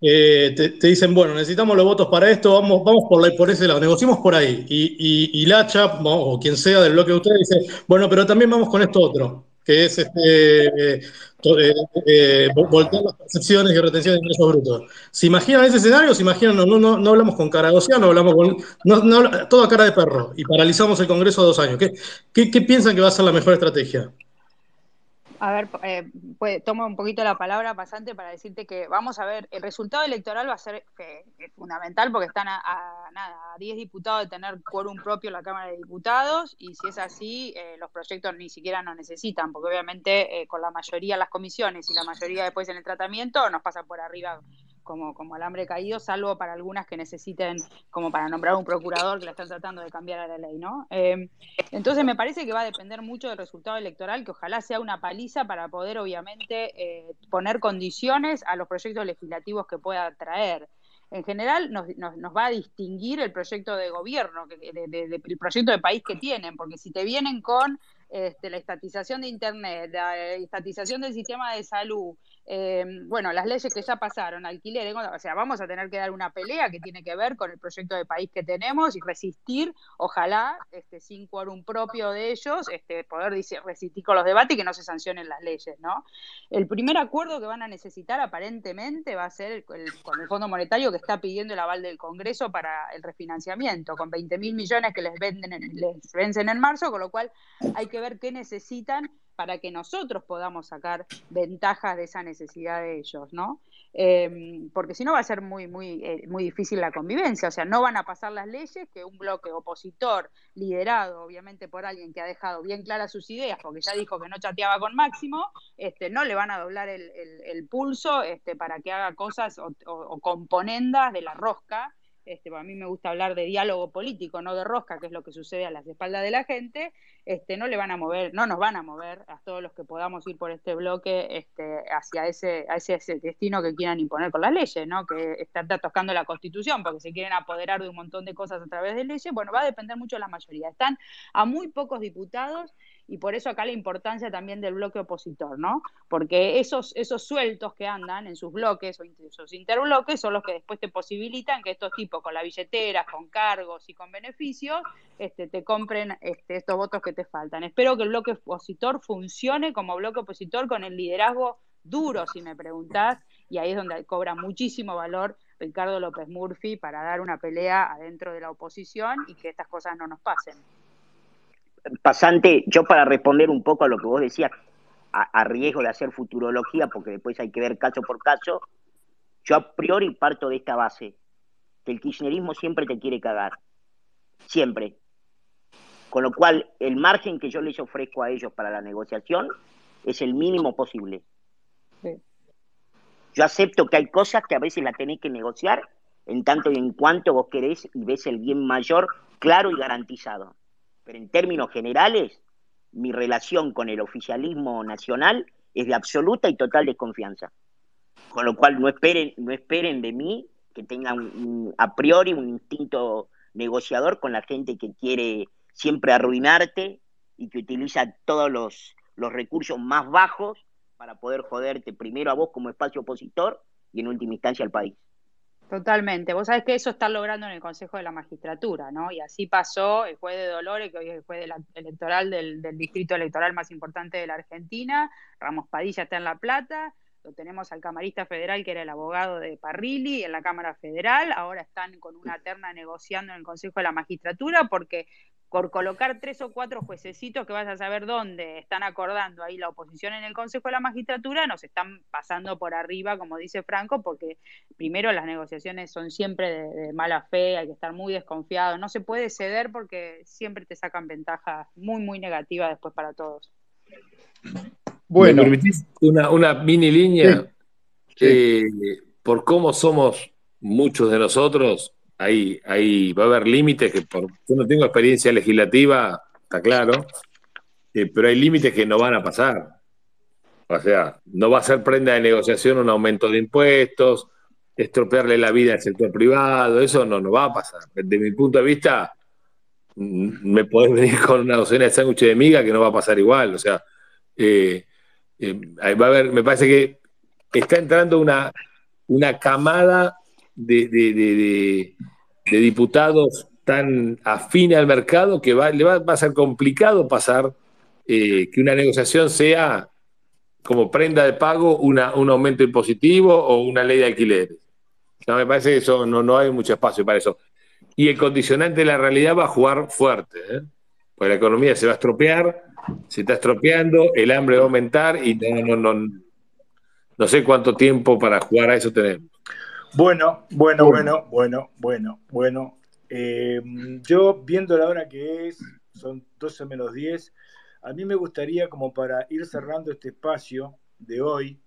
Eh, te, dicen, bueno, necesitamos los votos para esto, vamos, vamos por, por ese lado, negociemos por ahí. Y, y, y Lacha, o quien sea del bloque de ustedes, dice, bueno, pero también vamos con esto otro que es este, eh, eh, voltear las percepciones y retención de ingresos brutos. ¿Se imaginan ese escenario? ¿Se imaginan? No, no, no hablamos con cara no hablamos con. No, toda cara de perro y paralizamos el Congreso dos años. ¿Qué, qué, qué piensan que va a ser la mejor estrategia? A ver, eh, pues, tomo un poquito la palabra pasante para decirte que vamos a ver, el resultado electoral va a ser eh, fundamental porque están a, nada, a 10 diputados de tener quórum propio en la Cámara de Diputados y si es así, eh, los proyectos ni siquiera nos necesitan, porque obviamente con la mayoría las comisiones y la mayoría después en el tratamiento nos pasa por arriba como, como alambre caído, salvo para algunas que necesiten, como para nombrar un procurador que la están tratando de cambiar a la ley, ¿no? Eh, entonces me parece que va a depender mucho del resultado electoral, que ojalá sea una paliza para poder, obviamente, eh, poner condiciones a los proyectos legislativos que pueda traer en general nos, nos, va a distinguir el proyecto de gobierno, el proyecto de país que tienen, porque si te vienen con este, la estatización de Internet, la estatización del sistema de salud, eh, bueno, las leyes que ya pasaron, alquiler, o sea, vamos a tener que dar una pelea que tiene que ver con el proyecto de país que tenemos y resistir, ojalá, este, sin quórum propio de ellos, este, poder resistir con los debates y que no se sancionen las leyes, ¿no? El primer acuerdo que van a necesitar aparentemente va a ser con el Fondo Monetario que está pidiendo el aval del Congreso para el refinanciamiento, con 20 mil millones que les, venden les vencen en marzo, con lo cual hay que ver qué necesitan para que nosotros podamos sacar ventajas de esa necesidad de ellos, ¿no? Em, porque si no va a ser muy, muy, eh, muy difícil la convivencia, o sea, no van a pasar las leyes que un bloque opositor, liderado obviamente por alguien que ha dejado bien claras sus ideas, porque ya dijo que no chateaba con Máximo, este, no le van a doblar el, pulso este, para que haga cosas o componendas de la rosca este, a mí me gusta hablar de diálogo político, no de rosca, que es lo que sucede a las espaldas de la gente, este, no le van a mover, no nos van a mover a todos los que podamos ir por este bloque este, hacia ese, ese, destino que quieran imponer con las leyes, ¿no? que está tocando la constitución, porque se quieren apoderar de un montón de cosas a través de leyes, bueno, va a depender mucho de la mayoría. Están a muy pocos diputados y por eso acá la importancia también del bloque opositor, ¿no? Porque esos, esos sueltos que andan en sus bloques o esos interbloques son los que después te posibilitan que estos tipos con la billetera, con cargos y con beneficios, este, te compren este, estos votos que te faltan. Espero que el bloque opositor funcione como bloque opositor con el liderazgo duro, si me preguntás, y ahí es donde cobra muchísimo valor Ricardo López Murphy para dar una pelea adentro de la oposición y que estas cosas no nos pasen pasante, yo para responder un poco a lo que vos decías, a, riesgo de hacer futurología, porque después hay que ver caso por caso, yo a priori parto de esta base, que el kirchnerismo siempre te quiere cagar, siempre. Con lo cual, el margen que yo les ofrezco a ellos para la negociación es el mínimo posible. Yo acepto que hay cosas que a veces la tenés que negociar en tanto y en cuanto vos querés y ves el bien mayor claro y garantizado. Pero en términos generales, mi relación con el oficialismo nacional es de absoluta y total desconfianza. Con lo cual no esperen, no esperen de mí que tengan a priori un instinto negociador con la gente que quiere siempre arruinarte y que utiliza todos los, los recursos más bajos para poder joderte primero a vos como espacio opositor y en última instancia al país. Totalmente. Vos sabés que eso está logrando en el Consejo de la Magistratura, ¿no? Y así pasó el juez de Dolores, que hoy es el juez electoral del, del, distrito electoral más importante de la Argentina. Ramos Padilla está en La Plata. Lo tenemos al camarista federal, que era el abogado de Parrilli en la Cámara Federal. Ahora están con una terna negociando en el Consejo de la Magistratura porque por colocar tres o cuatro juececitos que vas a saber dónde están acordando ahí la oposición en el Consejo de la Magistratura, nos están pasando por arriba, como dice Franco, porque primero las negociaciones son siempre de, mala fe, hay que estar muy desconfiado, no se puede ceder porque siempre te sacan ventajas muy, muy negativas después para todos. Bueno. ¿Me permitís una, mini línea? Eh, por cómo somos muchos de nosotros, ahí, va a haber límites que por, yo no tengo experiencia legislativa, está claro, eh, pero hay límites que no van a pasar. O sea, no va a ser prenda de negociación un aumento de impuestos, estropearle la vida al sector privado, eso no, no va a pasar. De mi punto de vista, me podés venir con una docena de sándwiches de miga que no va a pasar igual. O sea, eh, eh, va a haber, me parece que está entrando una, una camada de, diputados tan afines al mercado que va, le va, a ser complicado pasar eh, que una negociación sea como prenda de pago una, un aumento impositivo o una ley de alquileres. No, me parece que eso no, no hay mucho espacio para eso. Y el condicionante de la realidad va a jugar fuerte, ¿eh? porque la economía se va a estropear, se está estropeando, el hambre va a aumentar y no, no, no, no sé cuánto tiempo para jugar a eso tenemos. Bueno, bueno, bueno, bueno, bueno, bueno. Eh, yo, viendo la hora que es, son 12 menos 10, a mí me gustaría, como para ir cerrando este espacio de hoy,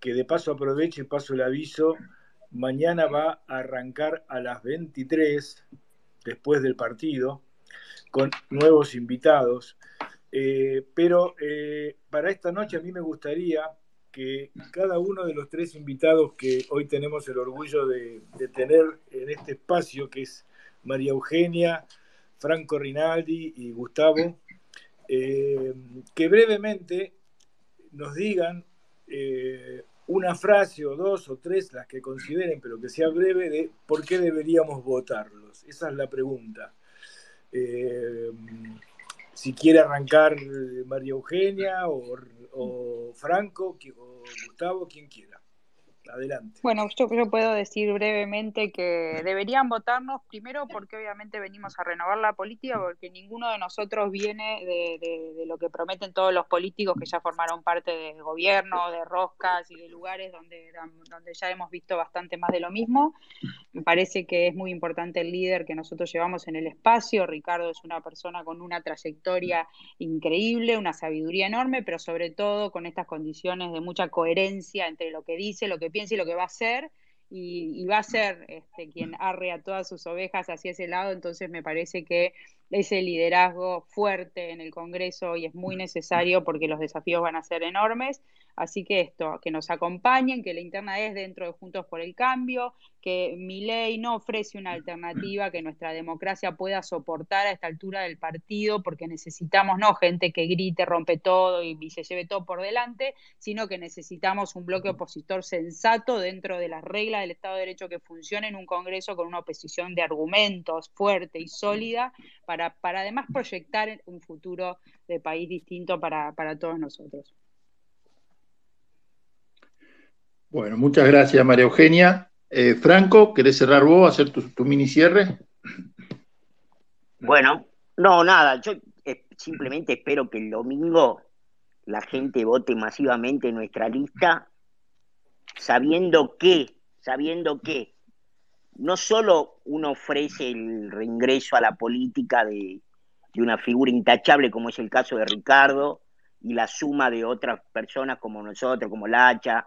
que de paso aproveche y paso el aviso, mañana va a arrancar a las 23, después del partido, con nuevos invitados. Eh, pero eh, para esta noche a mí me gustaría que cada uno de los tres invitados que hoy tenemos el orgullo de, tener en este espacio, que es María Eugenia, Franco Rinaldi y Gustavo, eh, que brevemente nos digan eh, una frase o dos o tres, las que consideren, pero que sea breve, de por qué deberíamos votarlos. Esa es la pregunta. Eh, si quiere arrancar María Eugenia o Franco o Gustavo, quien quiera. Adelante. Bueno, yo, yo puedo decir brevemente que deberían votarnos primero porque obviamente venimos a renovar la política, porque ninguno de nosotros viene de, lo que prometen todos los políticos que ya formaron parte del gobierno, de roscas y de lugares donde, donde ya hemos visto bastante más de lo mismo. Me parece que es muy importante el líder que nosotros llevamos en el espacio. Ricardo es una persona con una trayectoria increíble, una sabiduría enorme, pero sobre todo con estas condiciones de mucha coherencia entre lo que dice, lo que piensa piense lo que va a hacer y, va a ser este, quien arre a todas sus ovejas hacia ese lado, entonces me parece que ese liderazgo fuerte en el Congreso y es muy necesario porque los desafíos van a ser enormes. Así que esto, que nos acompañen, que la interna es dentro de Juntos por el Cambio, que mi ley no ofrece una alternativa que nuestra democracia pueda soportar a esta altura del partido, porque necesitamos no gente que grite, rompe todo y, y se lleve todo por delante, sino que necesitamos un bloque opositor sensato dentro de las reglas del Estado de Derecho que funcione en un Congreso con una oposición de argumentos fuerte y sólida para, para además proyectar un futuro de país distinto para, para todos nosotros. Bueno, muchas gracias, María Eugenia. Eh, Franco, ¿querés cerrar vos, hacer tu, mini cierre? Bueno, no, nada, yo eh, simplemente espero que el domingo la gente vote masivamente en nuestra lista, sabiendo que, sabiendo que no solo uno ofrece el reingreso a la política de, de una figura intachable como es el caso de Ricardo y la suma de otras personas como nosotros, como Lacha,